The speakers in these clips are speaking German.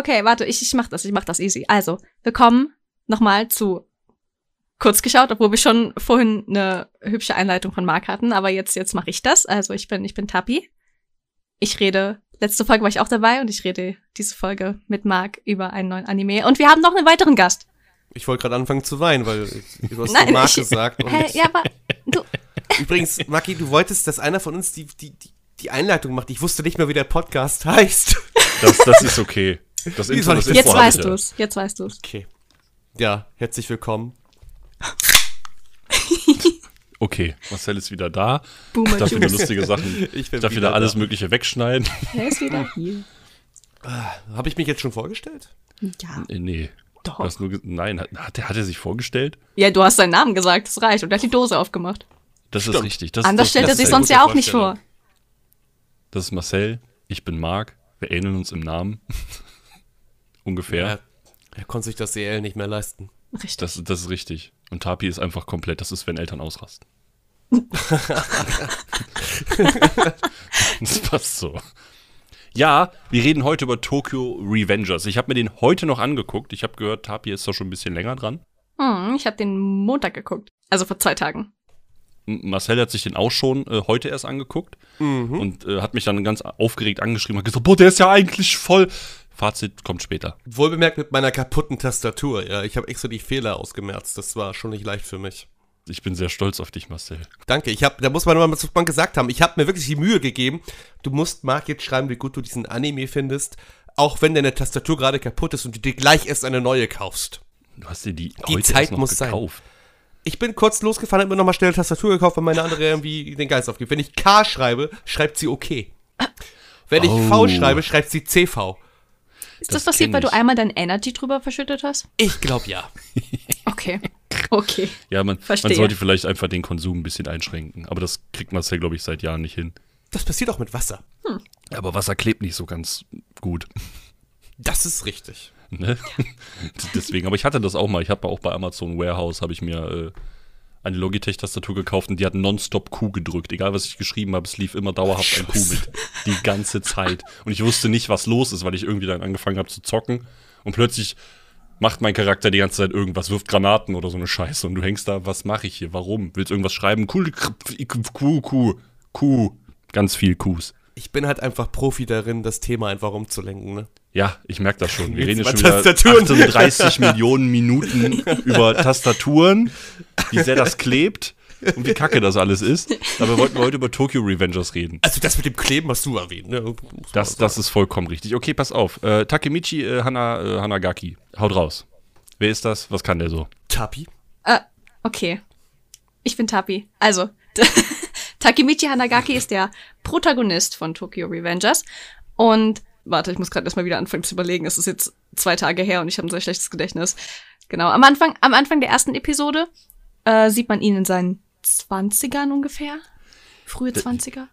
Okay, warte, ich, ich mach das, ich mach das easy. Also, wir kommen nochmal zu kurz geschaut, obwohl wir schon vorhin eine hübsche Einleitung von Marc hatten, aber jetzt, jetzt mache ich das. Also, ich bin, ich bin Tapi. Ich rede, letzte Folge war ich auch dabei und ich rede diese Folge mit Marc über einen neuen Anime. Und wir haben noch einen weiteren Gast. Ich wollte gerade anfangen zu weinen, weil du hast Nein, so Marc ich- gesagt. Und ja, aber du, Übrigens, Maki, du wolltest, dass einer von uns die, die, die, die Einleitung macht. Ich wusste nicht mehr, wie der Podcast heißt. Das, das ist okay. Das Wie Intro, das jetzt Intro hab weißt ja. du's, jetzt weißt du's. Okay. Ja, herzlich willkommen. Okay, Marcel ist wieder da. Boomer Ich darf wieder lustige Sachen. Ich Ich darf wieder wieder alles da. Mögliche wegschneiden. Er ist wieder hier. Habe ich mich jetzt schon vorgestellt? Ja, Äh, nee. doch. Du hast nur ge- Nein, hat, hat, er, hat er sich vorgestellt? Ja, du hast seinen Namen gesagt, das reicht. Und er hat die Dose aufgemacht. Das ist Stimmt. richtig. Das, Anders das, stellt er sich ist sonst ja auch nicht vor. Das ist Marcel, ich bin Marc. Wir ähneln uns im Namen. Ungefähr. Er, er konnte sich das CL nicht mehr leisten. Richtig. Das, das ist richtig. Und Tapi ist einfach komplett. Das ist, wenn Eltern ausrasten. das passt so. Ja, wir reden heute über Tokyo Revengers. Ich habe mir den heute noch angeguckt. Ich habe gehört, Tapi ist doch schon ein bisschen länger dran. Hm, ich habe den Montag geguckt. Also vor zwei Tagen. Marcel hat sich den auch schon äh, heute erst angeguckt und äh, hat mich dann ganz aufgeregt angeschrieben und gesagt, boah, der ist ja eigentlich voll. Fazit kommt später. Wohlbemerkt mit meiner kaputten Tastatur. Ja, ich habe extra die Fehler ausgemerzt. Das war schon nicht leicht für mich. Ich bin sehr stolz auf dich, Marcel. Danke. Ich habe, da muss man mal was man gesagt haben. Ich habe mir wirklich die Mühe gegeben. Du musst Marc jetzt schreiben, wie gut du diesen Anime findest, auch wenn deine Tastatur gerade kaputt ist und du dir gleich erst eine neue kaufst. Du hast dir die, Die Zeit muss sein. gekauft. Ich bin kurz losgefahren, habe mir nochmal schnell eine Tastatur gekauft, weil meine andere irgendwie den Geist aufgibt. Wenn ich K schreibe, schreibt sie okay. Wenn ich Oh. V schreibe, schreibt sie CV. Ist das, Das passiert, weil du einmal dein Energy drüber verschüttet hast? Ich glaube ja. Okay. Okay. Ja, man, man sollte vielleicht einfach den Konsum ein bisschen einschränken. Aber das kriegt Marcel, glaube ich, seit Jahren nicht hin. Das passiert auch mit Wasser. Aber Wasser klebt nicht so ganz gut. Das ist richtig. Ne? Deswegen, aber ich hatte das auch mal. Ich habe auch bei Amazon Warehouse habe ich mir äh, eine Logitech-Tastatur gekauft und die hat nonstop Q gedrückt. Egal was ich geschrieben habe, es lief immer dauerhaft ein Q mit. Die ganze Zeit. Und ich wusste nicht, was los ist, weil ich irgendwie dann angefangen habe zu zocken. Und plötzlich macht mein Charakter die ganze Zeit irgendwas, wirft Granaten oder so eine Scheiße. Und du hängst da, was mache ich hier? Warum? Willst du irgendwas schreiben? Cool, Q, Q, Q. Ganz viel Qs. Ich bin halt einfach Profi darin, das Thema einfach umzulenken, ne? Ja, ich merke das schon. Wir reden jetzt schon wieder Tastaturen. 38 Millionen Minuten über Tastaturen, wie sehr das klebt und wie kacke das alles ist. Aber wollten wir heute über Tokyo Revengers reden. Also das mit dem Kleben hast du erwähnt, ne? Das, das ist vollkommen richtig. Okay, pass auf. Äh, Takemichi äh, Hana, äh, Hanagaki. Haut raus. Wer ist das? Was kann der so? Tapi? Äh, okay. Ich bin Tapi. Also, Takemichi Hanagaki ist der Protagonist von Tokyo Revengers. Und, warte, ich muss gerade erstmal wieder anfangen zu überlegen. Es ist jetzt zwei Tage her und ich habe ein sehr schlechtes Gedächtnis. Genau, am Anfang, am Anfang der ersten Episode äh, sieht man ihn in seinen Zwanzigern ungefähr. Frühe Zwanziger,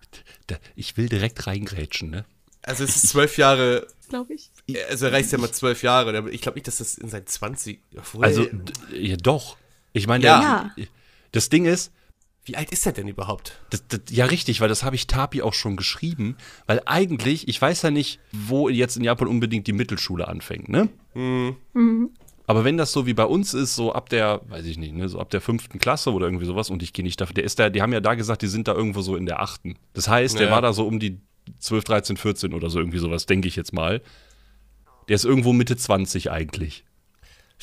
ich will direkt reingrätschen, ne? Also es ist zwölf Jahre, glaube ich. also er reicht ja mal zwölf Jahre. aber Ich glaube nicht, dass das in seinen 20. Obwohl, Also, ja, doch. Ich meine, Ja. das Ding ist, wie alt ist er denn überhaupt? Das, das, ja, richtig, weil das habe ich Tapi auch schon geschrieben. Weil eigentlich, ich weiß ja nicht, wo jetzt in Japan unbedingt die Mittelschule anfängt, ne? Aber wenn das so wie bei uns ist, so ab der, weiß ich nicht, ne, so ab der fünften Klasse oder irgendwie sowas, und ich gehe nicht dafür, der ist da, die haben ja da gesagt, die sind da irgendwo so in der achten. Das heißt, der Ja. war da so um die 12, 13, 14 oder so irgendwie sowas, denke ich jetzt mal. Der ist irgendwo Mitte 20 eigentlich.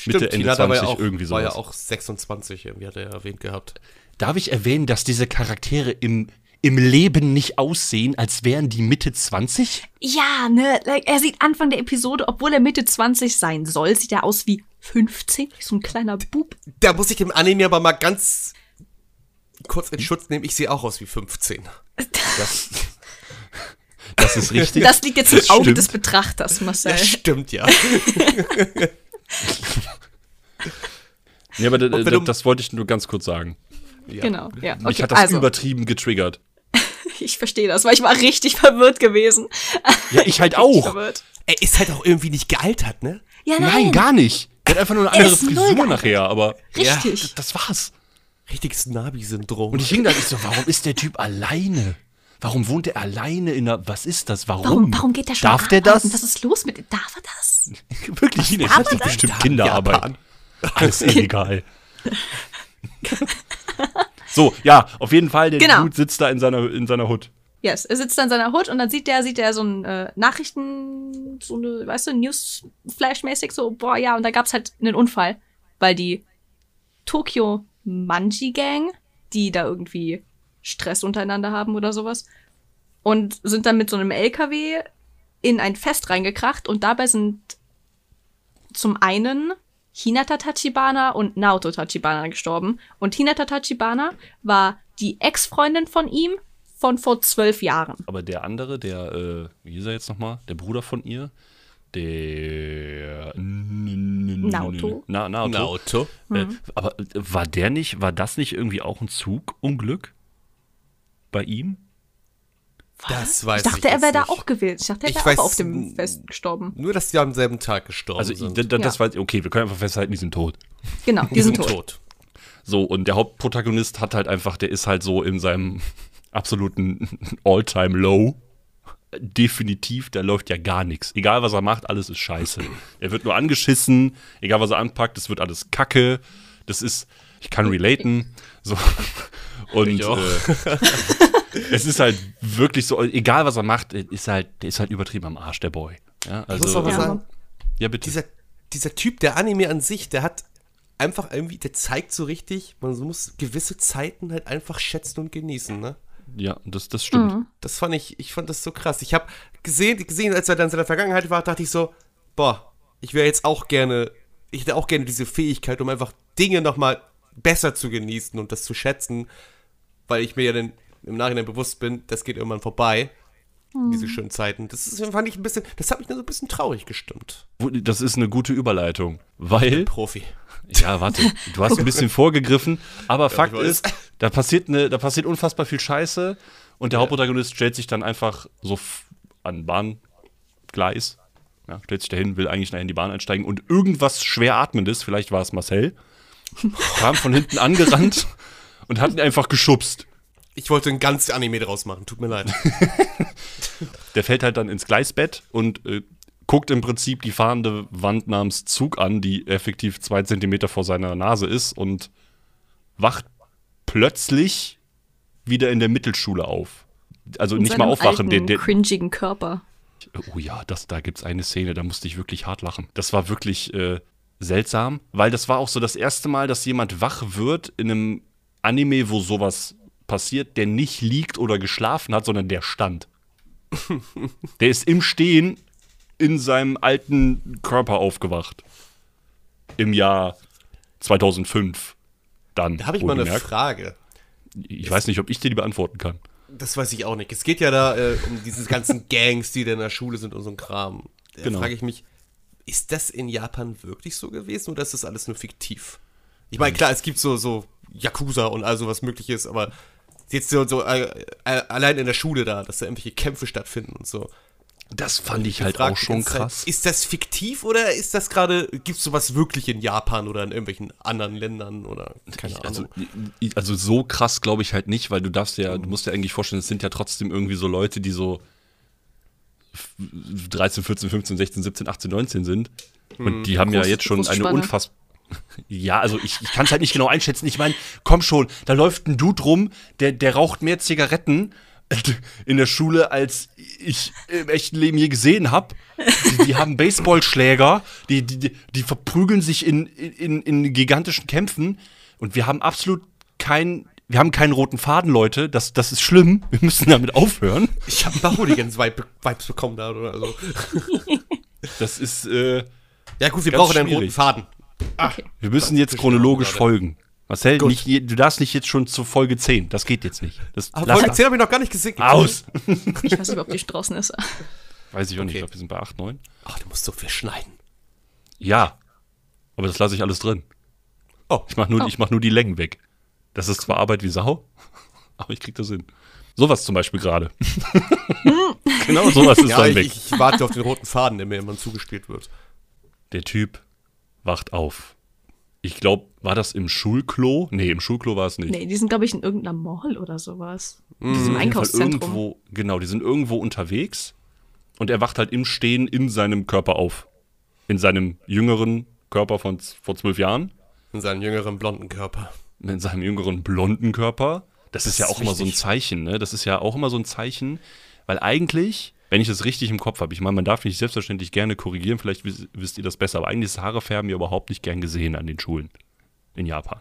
Mitte, Ende Tina, da war ja 20, auch, irgendwie war ja sowas. auch 26, irgendwie hat er erwähnt gehabt. Darf ich erwähnen, dass diese Charaktere im, im Leben nicht aussehen, als wären die Mitte 20? Ja, ne, like, er sieht Anfang der Episode, obwohl er Mitte 20 sein soll, sieht er aus wie 15, wie so ein kleiner Bub. Da muss ich im Anime aber mal ganz kurz in Schutz nehmen. Ich sehe auch aus wie 15. Das, das ist richtig. Das liegt jetzt im Das Auge stimmt. des Betrachters, Marcel. Das stimmt ja. Ja, aber d- wenn d- du- das wollte ich nur ganz kurz sagen. Ja. Genau, ja. Mich Okay, hat das also, übertrieben getriggert. ich verstehe das, weil ich war richtig verwirrt gewesen. Ja, ich halt auch. Verwirrt. Er ist halt auch irgendwie nicht gealtert, ne? Ja, Nein, gar nicht. Der hat einfach nur eine andere Frisur nachher, aber Richtig. das war's. Richtiges Nabi-Syndrom. Und ich hing da, ich so, warum ist der Typ alleine? Warum wohnt er alleine in einer. Was ist das? Warum? Warum, warum geht der schon Darf der das? Was ist los mit Darf er das? Wirklich, Ines, das ist bestimmt Kinderarbeit. Alles illegal. So, ja, auf jeden Fall, der Genau. Dude sitzt da in seiner, in seiner Hut. Yes, er sitzt da in seiner Hut und dann sieht der, sieht er so ein äh, Nachrichten, so eine, weißt du, Newsflash-mäßig so, boah, ja, und da gab's halt einen Unfall, weil die Tokyo Manji Gang, die da irgendwie Stress untereinander haben oder sowas, und sind dann mit so einem LKW in ein Fest reingekracht und dabei sind zum einen Hinata Tachibana und Naoto Tachibana gestorben. Und Hinata Tachibana war die Ex-Freundin von ihm von vor zwölf Jahren. Aber der andere, der, äh, wie hieß er jetzt nochmal? Der Bruder von ihr, der Naoto. Na, Naoto. Naoto. Äh, Mhm. aber äh, war der nicht, war das nicht irgendwie auch ein Zugunglück bei ihm? Das weiß ich dachte, ich er jetzt wäre da auch gewählt. Ich dachte, er wäre auch auf dem Fest gestorben. Nur, dass die am selben Tag gestorben Also, sind. d- das Ja. war, okay, wir können einfach festhalten, die sind tot. Genau, die, die sind sind tot. tot. So, und der Hauptprotagonist hat halt einfach, der ist halt so in seinem absoluten All-Time-Low. Definitiv, da läuft ja gar nichts. Egal, was er macht, alles ist scheiße. Er wird nur angeschissen, egal, was er anpackt, es wird alles kacke. Das ist, ich kann relaten. So. Und Ich auch. Äh, es ist halt wirklich so, egal, was er macht, ist halt, der ist halt übertrieben am Arsch, der Boy. Ja, Ich muss also, aber Ja. sagen, ja, bitte. dieser, dieser Typ, der Anime an sich, der hat einfach irgendwie, der zeigt so richtig, man muss gewisse Zeiten halt einfach schätzen und genießen, ne? ja, das, das stimmt. Das fand ich, ich fand das so krass. Ich habe gesehen, gesehen, als er dann in seiner Vergangenheit war, dachte ich so, boah, ich wäre jetzt auch gerne, ich hätte auch gerne diese Fähigkeit, um einfach Dinge nochmal besser zu genießen und das zu schätzen, weil ich mir ja dann im Nachhinein bewusst bin, das geht irgendwann vorbei. Diese schönen Zeiten. Das ist, fand ich ein bisschen, das hat mich dann so ein bisschen traurig gestimmt. Das ist eine gute Überleitung, weil Profi. Ja, warte, du hast ein bisschen vorgegriffen, aber Fakt ich weiß. ist, da passiert, eine, da passiert unfassbar viel Scheiße und der Hauptprotagonist stellt sich dann einfach so an Bahngleis, ja, stellt sich dahin, will eigentlich nachher in die Bahn einsteigen und irgendwas schwer atmendes, vielleicht war es Marcel, kam von hinten angerannt und hat ihn einfach geschubst. Ich wollte ein ganz Anime draus machen, tut mir leid. Der fällt halt dann ins Gleisbett und äh, guckt im Prinzip die fahrende Wand namens Zug an, die effektiv zwei Zentimeter vor seiner Nase ist und wacht plötzlich wieder in der Mittelschule auf. Also In nicht mal aufwachen. Alten, der, cringigen Körper. oh ja, das, da gibt's eine Szene, da musste ich wirklich hart lachen. Das war wirklich äh, seltsam, weil das war auch so das erste Mal, dass jemand wach wird in einem Anime, wo sowas passiert, der nicht liegt oder geschlafen hat, sondern der stand. der ist im Stehen in seinem alten Körper aufgewacht. Im Jahr 2005. Dann. Da habe ich mal eine. Frage. Ich weiß nicht, ob ich dir die beantworten kann. Das weiß ich auch nicht. Es geht ja da äh, um diese ganzen Gangs, die da in der Schule sind und so ein Kram. Da Genau. frage ich mich, ist das in Japan wirklich so gewesen oder ist das alles nur fiktiv? Ich meine, klar, es gibt so, so Yakuza und all sowas mögliches, aber jetzt so, so äh, äh, allein in der Schule da, dass da irgendwelche Kämpfe stattfinden und so. Das fand ich halt auch schon ganze Zeit, krass. Ist das fiktiv oder ist das gerade, gibt es sowas wirklich in Japan oder in irgendwelchen anderen Ländern oder keine Also, Ahnung? i- also so krass glaube ich halt nicht, weil du darfst ja, du musst dir eigentlich vorstellen, es sind ja trotzdem irgendwie so Leute, die so f- 13, 14, 15, 16, 17, 18, 19 sind. Und die haben ja jetzt schon eine Großspanne. Ja, also ich, ich kann es halt nicht genau einschätzen. Ich meine, komm schon, da läuft ein Dude rum, der, der raucht mehr Zigaretten in der Schule, als ich im echten Leben je gesehen habe. Die, die haben Baseballschläger, die, die, die, verprügeln sich in, in, in gigantischen Kämpfen und wir haben absolut keinen, wir haben keinen roten Faden, Leute. Das, das ist schlimm. Wir müssen damit aufhören. Ich habe ein paar Hooligans-Vibes bekommen da oder so. Das ist, äh, Ja gut, wir brauchen einen roten schwierig. Faden. wir müssen jetzt chronologisch folgen. Marcel, nicht, du darfst nicht jetzt schon zur Folge 10. Das geht jetzt nicht. Das, Aber Folge das. 10 habe ich noch gar nicht gesehen. Aus! Ich weiß nicht, ob die draußen ist. Weiß ich auch nicht. Okay. Ich glaube, wir sind bei 8, 9. Ach, du musst so viel schneiden. Ja. Aber das lasse ich alles drin. Oh. Ich mache nur, Oh. ich mach nur die Längen weg. Das ist zwar Arbeit wie Sau, aber ich krieg das hin. Sowas zum Beispiel gerade. genau sowas ist Ja, dann ich, weg. ich warte auf den roten Faden, der mir immer zugespielt wird. Der Typ wacht auf. Ich glaube, war das im Schulklo? Nee, im Schulklo war es nicht. Nee, die sind, glaube ich, in irgendeiner Mall oder sowas. Die Im sind auf jeden Fall Einkaufszentrum. Irgendwo, genau, die sind irgendwo unterwegs und er wacht halt im Stehen in seinem Körper auf. In seinem jüngeren Körper von vor zwölf Jahren. In seinem jüngeren blonden Körper. in seinem jüngeren blonden Körper. Das, ist ja ist auch immer so ein. Zeichen, ne? Das ist ja auch immer so ein Zeichen, weil eigentlich, wenn ich das richtig im Kopf habe, ich meine, man darf mich selbstverständlich gerne korrigieren, vielleicht wisst, wisst ihr das besser, aber eigentlich ist Haarefärben ja überhaupt nicht gern gesehen an den Schulen in Japan.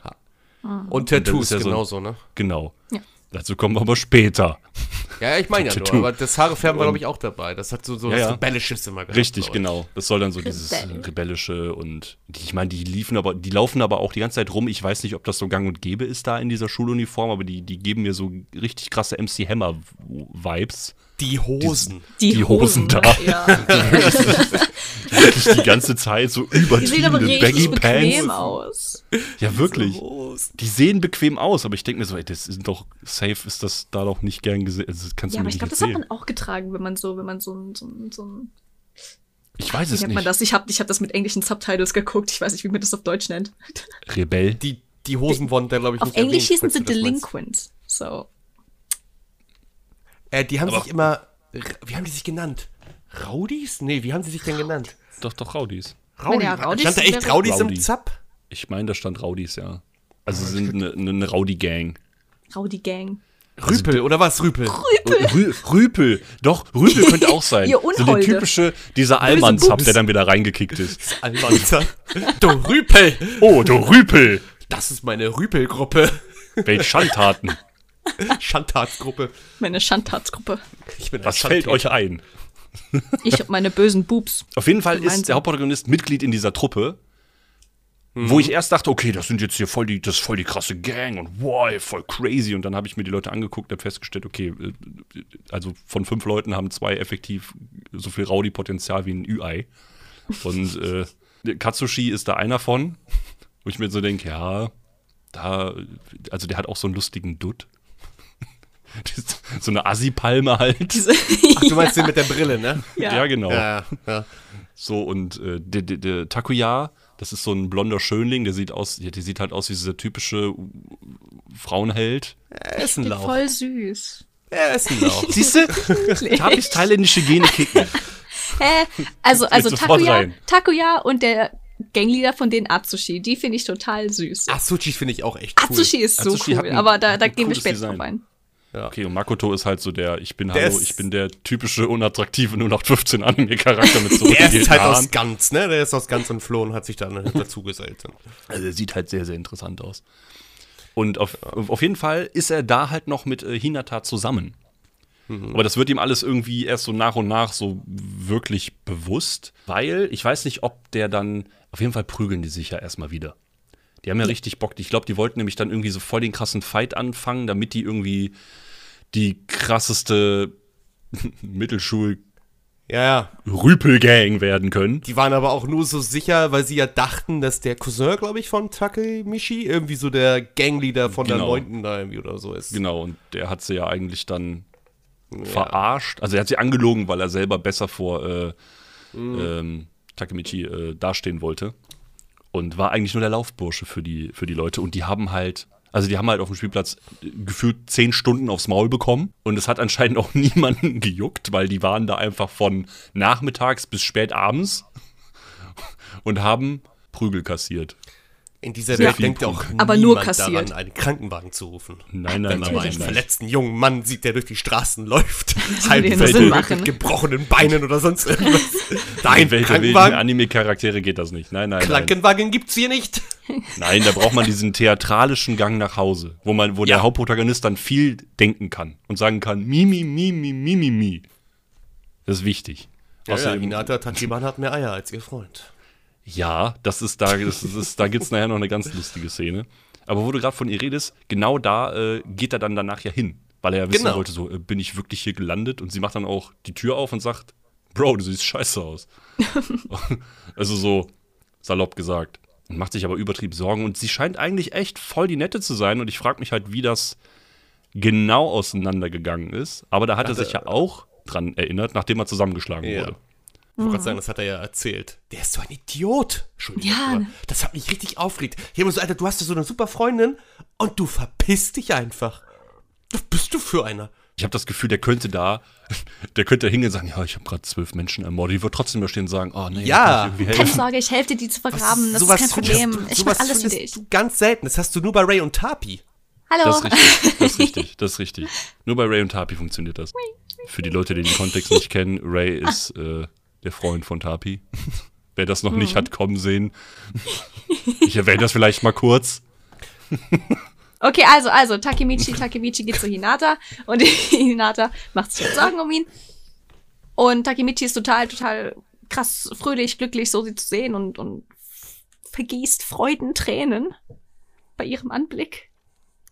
Und das Tattoos ist ja so- genauso, ne? Genau. Ja. Dazu kommen wir aber später. Ja, ich meine ja Tattoo. nur, aber das Haarefärben war, glaube ich, auch dabei. Das hat so, so Ja, ja. Rebellisches immer gehabt. Richtig, genau. Das soll dann so dieses Rebell. rebellische und die, ich meine, die liefen aber, die laufen aber auch die ganze Zeit rum. Ich weiß nicht, ob das so gang und gäbe ist da in dieser Schuluniform, aber die, die geben mir so richtig krasse MC Hammer Vibes. Die Hosen. Die, die Hosen da. ne? Ja. Wirklich die ganze Zeit so Die sehen aber übertriebene richtig Baggy bequem Pants. aus. Ja, wirklich. Hosen. Die sehen bequem aus, aber ich denke mir so, ey, das ist doch safe, ist das da doch nicht gern gesehen. Also, kannst Ja, du aber ich nicht glaube, das hat man auch getragen, wenn man so, wenn man so ein, so ein, so ein Ich weiß wie es nennt man nicht. das? Ich habe ich hab das mit englischen Subtitles geguckt. Ich weiß nicht, wie man das auf Deutsch nennt. Rebell. Die, die Hosen wurden da, glaube ich, Auf nicht Englisch hießen sie. Delinquents. So. Äh, die haben Aber- sich immer. Wie haben die sich genannt? Raudis? Nee, wie haben sie sich denn genannt? Doch, doch, Raudis. Raudi. ja Raudis Stand da echt wäre- Raudis im. Zapp? Ich meine, da stand Raudis, ja. Also sie sind eine, eine Rowdy-Gang. Rowdy Gang. Rüpel, oder was? Rüpel. Rü Rüpel. Doch, Rüpel könnte auch sein. Ihr so der typische, dieser Allmann-Zap, der dann wieder reingekickt ist. Almanza. du Rüpel. Oh, du Rüpel. Das ist meine Rüpelgruppe. Welch Schandtaten. Schandtatsgruppe. Meine Schandtatsgruppe. Ich bin ein Was fällt euch ein? Ich und meine bösen Boobs. Auf jeden Fall ist der Hauptprotagonist Mitglied in dieser Truppe, wo ich erst dachte, okay, das sind jetzt hier voll die, das ist voll die krasse Gang und wow, voll crazy. Und dann habe ich mir die Leute angeguckt und habe festgestellt, okay, äh, also von fünf Leuten haben zwei effektiv so viel Rowdy-Potenzial wie ein Ü-Ei. Und äh, Katsushi ist da einer von, wo ich mir so denke, ja, da, also der hat auch so einen lustigen Dutt. so eine Assi-Palme halt. Diese Ach, du meinst den mit der Brille, ne? Ja, genau. Ja, ja. So, und äh, der, der, der Takuya, das ist so ein blonder Schönling, der sieht aus, ja, der sieht halt aus wie dieser typische Frauenheld. Er ist ein Lauch. voll süß. Er ist ein Lauch. Siehst du? Tapis thailändische Gene kicken. Hä? Also, also sofort Takuya. Takuya und der Gangleader von den Atsushi, die finde ich total süß. Atsushi finde ich auch echt cool. Atsushi ist so Atsushi cool, ein- aber da, da gehen wir später Design. drauf ein. Okay, und Makoto ist halt so der, ich bin Der hallo, ich bin der typische, unattraktive 0815 Anime-Charakter mit so Der ist halt Haaren. aus Ganz, ne? Der ist aus Ganz entflohen und hat sich dann dazu gesellt. Also er sieht halt sehr, sehr interessant aus. Und auf, auf jeden Fall ist er da halt noch mit äh, Hinata zusammen. Aber das wird ihm alles irgendwie erst so nach und nach so wirklich bewusst, weil ich weiß nicht, ob der dann, auf jeden Fall prügeln die sich ja erstmal wieder. Die haben ja richtig Bock. Ich glaube, die wollten nämlich dann irgendwie so voll den krassen Fight anfangen, damit die irgendwie die krasseste Mittelschul- Ja, ja. Rüpelgang werden können. Die waren aber auch nur so sicher, weil sie ja dachten, dass der Cousin, glaube ich, von Takemichi irgendwie so der Gangleader von der Genau. Neunten da irgendwie oder so ist. Genau, und der hat sie ja eigentlich dann verarscht. Also er hat sie angelogen, weil er selber besser vor äh, ähm, Takemichi äh, dastehen wollte. Und war eigentlich nur der Laufbursche für die, für die Leute. Und die haben halt, also die haben halt auf dem Spielplatz gefühlt zehn Stunden aufs Maul bekommen. Und es hat anscheinend auch niemanden gejuckt, weil die waren da einfach von nachmittags bis spät abends und haben Prügel kassiert. In dieser Sehr Welt denkt auch. Aber nur niemand kassiert. daran, einen Krankenwagen zu rufen. Nein, nein, Wenn man nein, mal nein, einen nein. verletzten jungen Mann sieht, der durch die Straßen läuft, würde halb ja nur verrückt Sinn mit machen. gebrochenen Beinen oder sonst irgendwas. Nein, In welcher wilden Anime-Charaktere geht das nicht? Nein, nein, nein. Krankenwagen gibt's hier nicht. Nein, da braucht man diesen theatralischen Gang nach Hause, wo man, wo Ja. der Hauptprotagonist dann viel denken kann und sagen kann, mi, mi, mi, mi, mi, mi, mi. Das ist wichtig. Ja, ja, Außerdem, Hinata Tachiban hat mehr Eier als ihr Freund. Ja, das ist da, das ist, da gibt's nachher noch eine ganz lustige Szene. Aber wo du gerade von ihr redest, genau da äh, geht er dann danach ja hin, weil er ja wissen Genau. wollte, so, äh, bin ich wirklich hier gelandet? Und sie macht dann auch die Tür auf und sagt, Bro, du siehst scheiße aus. also so salopp gesagt. Und macht sich aber übertrieben Sorgen. Und sie scheint eigentlich echt voll die Nette zu sein. Und ich frage mich halt, wie das genau auseinandergegangen ist. Aber da hat er sich ja auch dran erinnert, nachdem er zusammengeschlagen Ja. wurde. Ich wollte gerade sagen, das hat er ja erzählt. Der ist so ein Idiot. Entschuldigung. Ja. aber Das hat mich richtig aufgeregt. Habe so, Alter, du hast ja so eine super Freundin und du verpisst dich einfach. Was bist du für einer? Ich habe das Gefühl, der könnte da, der könnte da hingehen und sagen, ja, ich habe gerade zwölf Menschen ermordet. Die wird trotzdem da stehen und sagen, oh nee, Ja. kann ich Keine. Sorge, ich helfe dir, die zu vergraben. Das Sowas ist kein Problem. du- Ich sowas mach alles für dich. du ganz selten. Das hast du nur bei Ray und Tapi. Hallo. Das ist richtig, das ist richtig, das ist richtig. Nur bei Ray und Tapi funktioniert das. Für die Leute, die den Kontext nicht kennen, Ray ist äh, der Freund von Tapi. Wer das noch Mhm. nicht hat kommen sehen, ich erwähne das vielleicht mal kurz. Okay, also, also, Takemichi, Takemichi geht zu Hinata und Hinata macht sich Sorgen um ihn. Und Takemichi ist total, total krass fröhlich, glücklich, so sie zu sehen und, und vergießt Freudentränen bei ihrem Anblick.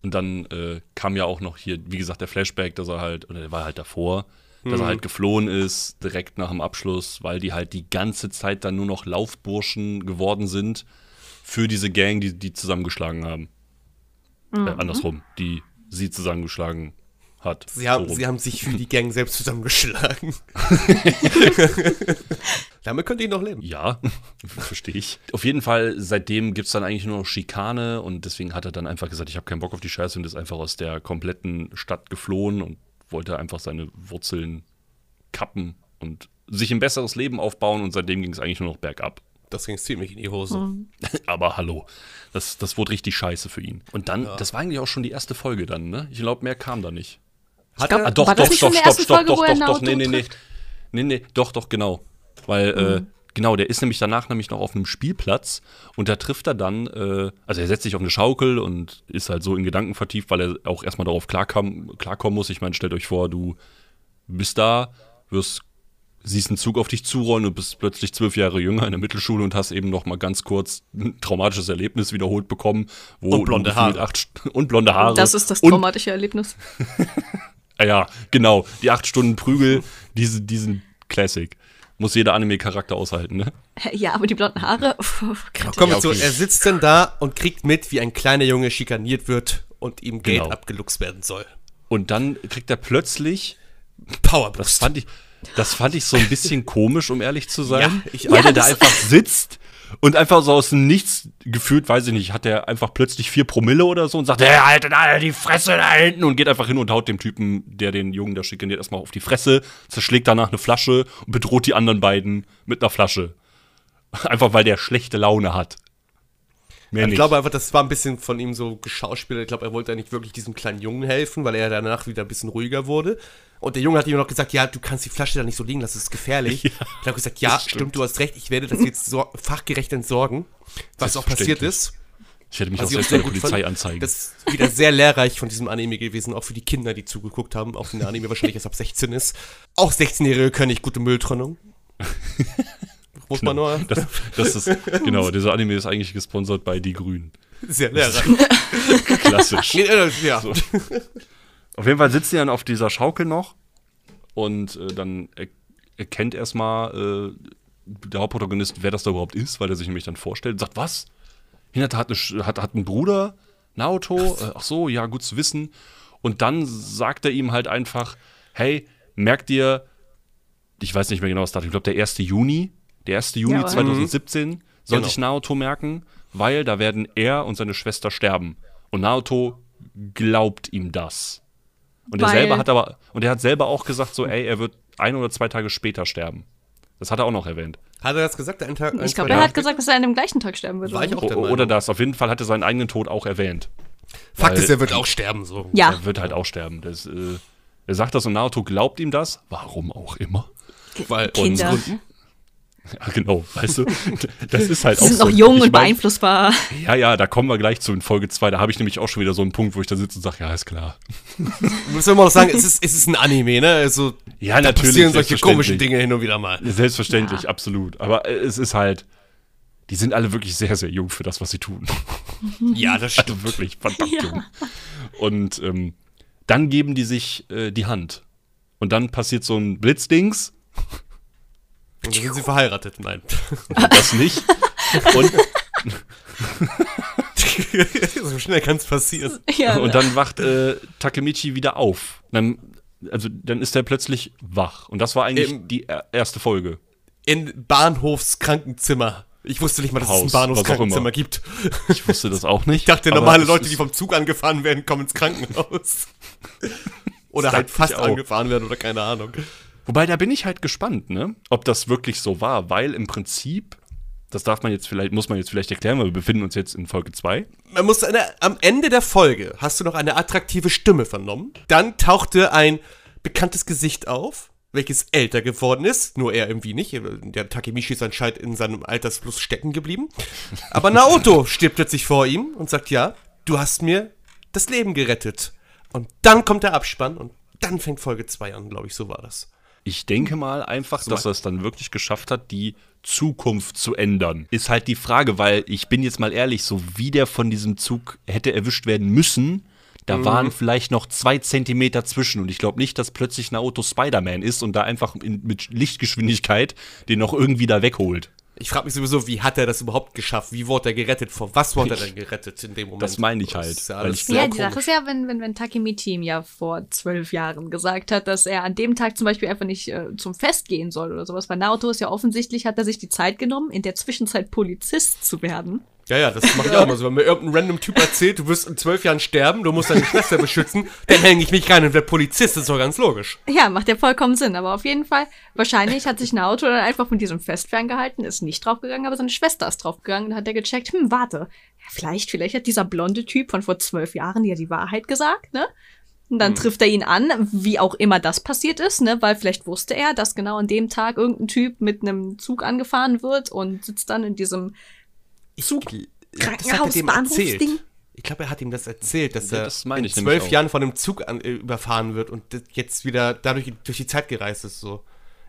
Und dann äh, kam ja auch noch hier, wie gesagt, der Flashback, dass er halt, oder der war halt davor, dass Mhm. er halt geflohen ist, direkt nach dem Abschluss, weil die halt die ganze Zeit dann nur noch Laufburschen geworden sind für diese Gang, die die zusammengeschlagen haben. Mhm. Äh, andersrum, die sie zusammengeschlagen hat. Sie haben, So sie haben sich für die Gang selbst zusammengeschlagen. Damit könnt ihr noch leben. Ja, verstehe ich. Auf jeden Fall, seitdem gibt es dann eigentlich nur noch Schikane und deswegen hat er dann einfach gesagt, ich habe keinen Bock auf die Scheiße und ist einfach aus der kompletten Stadt geflohen und wollte einfach seine Wurzeln kappen und sich ein besseres Leben aufbauen und seitdem ging es eigentlich nur noch bergab. Das ging ziemlich in die Hose. Aber hallo, das, das wurde richtig scheiße für ihn. Und dann, das war eigentlich auch schon die erste Folge dann, ne? Ich glaube, mehr kam da nicht. Hat glaub, er, Ah, doch, War das doch, nicht stopp, schon in der stopp, stopp, Folge, doch, doch, doch, nee, nee, nee. Nee, nee, doch, doch, genau. Weil, äh, genau, der ist nämlich danach nämlich noch auf einem Spielplatz und da trifft er dann, äh, also er setzt sich auf eine Schaukel und ist halt so in Gedanken vertieft, weil er auch erstmal darauf klarkam, klarkommen muss. Ich meine, stellt euch vor, du bist da, wirst, siehst einen Zug auf dich zurollen und bist plötzlich zwölf Jahre jünger in der Mittelschule und hast eben noch mal ganz kurz ein traumatisches Erlebnis wiederholt bekommen. Wo Und blonde Haare. Und blonde Haare. Das ist das und traumatische Erlebnis. Ah ja, genau. Die acht Stunden Prügel, diese, diesen Classic. Muss jeder Anime-Charakter aushalten, ne? Ja, aber die blonden Haare. uff. Kommen wir Ja, zu, okay. er sitzt dann da und kriegt mit, wie ein kleiner Junge schikaniert wird und ihm Geld Genau. abgeluchst werden soll. Und dann kriegt er plötzlich, das Powerboost. fand ich, das fand ich so ein bisschen komisch, um ehrlich zu sein. Ja, ich weil auch. er da Ja, das- einfach sitzt und einfach so aus dem Nichts gefühlt, weiß ich nicht, hat er einfach plötzlich vier Promille oder so und sagt, hey, haltet alle die Fresse da hinten und geht einfach hin und haut dem Typen, der den Jungen da schikaniert, erstmal auf die Fresse, zerschlägt danach eine Flasche und bedroht die anderen beiden mit einer Flasche. Einfach weil der schlechte Laune hat. Mehr Ich nicht. glaube einfach, das war ein bisschen von ihm so geschauspielert. Ich glaube, er wollte eigentlich wirklich diesem kleinen Jungen helfen, weil er danach wieder ein bisschen ruhiger wurde. Und der Junge hat ihm noch gesagt, ja, du kannst die Flasche da nicht so liegen lassen, das ist gefährlich. ich habe gesagt, ja, stimmt. stimmt. du hast recht, ich werde das jetzt so fachgerecht entsorgen. Was auch passiert ist. ich hätte mich auch Was ich selbst der Polizei anzeigen. Das ist wieder sehr lehrreich von diesem Anime gewesen, auch für die Kinder, die zugeguckt haben, auch wenn der Anime wahrscheinlich erst ab 16 ist. Auch 16-Jährige können nicht gute Mülltrennung. Muss man nur. das, das ist, genau, dieser Anime ist eigentlich gesponsert bei Die Grünen. Sehr lehrreich. Klassisch. Ja. Auf jeden Fall sitzt sie dann auf dieser Schaukel noch und äh, dann er, erkennt erstmal äh, der Hauptprotagonist, wer das da überhaupt ist, weil er sich nämlich dann vorstellt und sagt, was? Hinata hat, eine, hat, hat einen Bruder, Naoto, äh, ach so, ja, gut zu wissen. Und dann sagt er ihm halt einfach, hey, merk dir, ich weiß nicht mehr genau das Datum, ich glaube der 1. Juni, der 1. Juni Jawohl. 2017 soll Genau. sich Naoto merken, weil da werden er und seine Schwester sterben. Und Naoto glaubt ihm das. Und er selber hat aber, und er hat selber auch gesagt, so, ey, er wird ein oder zwei Tage später sterben. Das hat er auch noch erwähnt. Hat er das gesagt? Einen Tag, ein, Ich glaube, er hat gesagt, dass er an dem gleichen Tag sterben wird. War ich oder? auch der Meinung. oder das. Auf jeden Fall hat er seinen eigenen Tod auch erwähnt. Fakt weil- ist, er wird auch sterben, so. Ja, Er wird halt auch sterben. Das, äh, er sagt das und Naruto glaubt ihm das. Warum auch immer. Weil Kinder. Und, Ja, genau. Weißt du, das ist halt Sie auch sind so. noch jung Ich und mein, beeinflussbar. Ja, ja, da kommen wir gleich zu in Folge 2. Da habe ich nämlich auch schon wieder so einen Punkt, wo ich da sitze und sage, ja, ist klar. muss man mal noch sagen, es ist, es ist ein Anime, ne? Also, Ja, da natürlich, passieren solche komischen Dinge hin und wieder mal. Selbstverständlich, absolut. Aber äh, es ist halt, die sind alle wirklich sehr, sehr jung für das, was sie tun. Ja, das stimmt. Also wirklich verdammt Ja. jung. Und ähm, dann geben die sich äh, die Hand. Und dann passiert so ein Blitzdings. Und dann sind sie verheiratet. Nein. Das nicht. Und, so schnell kann es passieren. Ja, und dann wacht äh, Takemichi wieder auf. Dann, also dann ist er plötzlich wach. Und das war eigentlich Ähm, die er- erste Folge. in Bahnhofskrankenzimmer. Ich wusste nicht mal, dass es ein Haus, was auch Bahnhofskrankenzimmer immer. gibt. Ich wusste das auch nicht. Ich dachte, normale es Leute, die vom Zug angefahren werden, kommen ins Krankenhaus. oder halt fast angefahren werden oder keine Ahnung. Wobei, da bin ich halt gespannt, ne? Ob das wirklich so war, weil im Prinzip, das darf man jetzt vielleicht, muss man jetzt vielleicht erklären, weil wir befinden uns jetzt in Folge 2. Man muss eine, am Ende der Folge hast du noch eine attraktive Stimme vernommen. Dann tauchte ein bekanntes Gesicht auf, welches älter geworden ist. Nur er irgendwie nicht. Der Takemichi ist anscheinend in seinem Altersfluss stecken geblieben. Aber Naoto stirbt plötzlich vor ihm und sagt, ja, du hast mir das Leben gerettet. Und dann kommt der Abspann und dann fängt Folge 2 an, glaube ich, so war das. Ich denke mal einfach, dass er es dann wirklich geschafft hat, die Zukunft zu ändern. Ist halt die Frage, weil ich bin jetzt mal ehrlich, so wie der von diesem Zug hätte erwischt werden müssen, da waren vielleicht noch zwei Zentimeter zwischen und ich glaube nicht, dass plötzlich Naoto Spider-Man ist und da einfach in, mit Lichtgeschwindigkeit den noch irgendwie da wegholt. Ich frage mich sowieso, wie hat er das überhaupt geschafft? Wie wurde er gerettet? Vor was wurde er denn gerettet in dem Moment? Das meine ich halt, ja ich Ja, die Sache ist ja, wenn, wenn, wenn Takemichi ihm ja vor zwölf Jahren gesagt hat, dass er an dem Tag zum Beispiel einfach nicht äh, zum Fest gehen soll oder sowas. Bei Naoto ist ja offensichtlich, hat er sich die Zeit genommen, in der Zwischenzeit Polizist zu werden. Ja, ja, das mache ich auch mal so. Wenn mir irgendein random Typ erzählt, du wirst in zwölf Jahren sterben, du musst deine Schwester beschützen, dann hänge ich mich rein und werde Polizist, das ist doch ganz logisch. Ja, macht ja vollkommen Sinn. Aber auf jeden Fall, wahrscheinlich hat sich Naoto dann einfach von diesem Fest ferngehalten, ist nicht draufgegangen, aber seine Schwester ist draufgegangen und hat er gecheckt, hm, warte, vielleicht, vielleicht hat dieser blonde Typ von vor zwölf Jahren ja die Wahrheit gesagt, ne? Und dann trifft er ihn an, wie auch immer das passiert ist, ne? Weil vielleicht wusste er, dass genau an dem Tag irgendein Typ mit einem Zug angefahren wird und sitzt dann in diesem Zug, Das hat Krankenhaus, dem Bahnhofsding. erzählt. Ich glaube, er hat ihm das erzählt, dass Ja, er das in zwölf. Jahren von einem Zug an, äh, überfahren wird und jetzt wieder dadurch durch die Zeit gereist ist. So.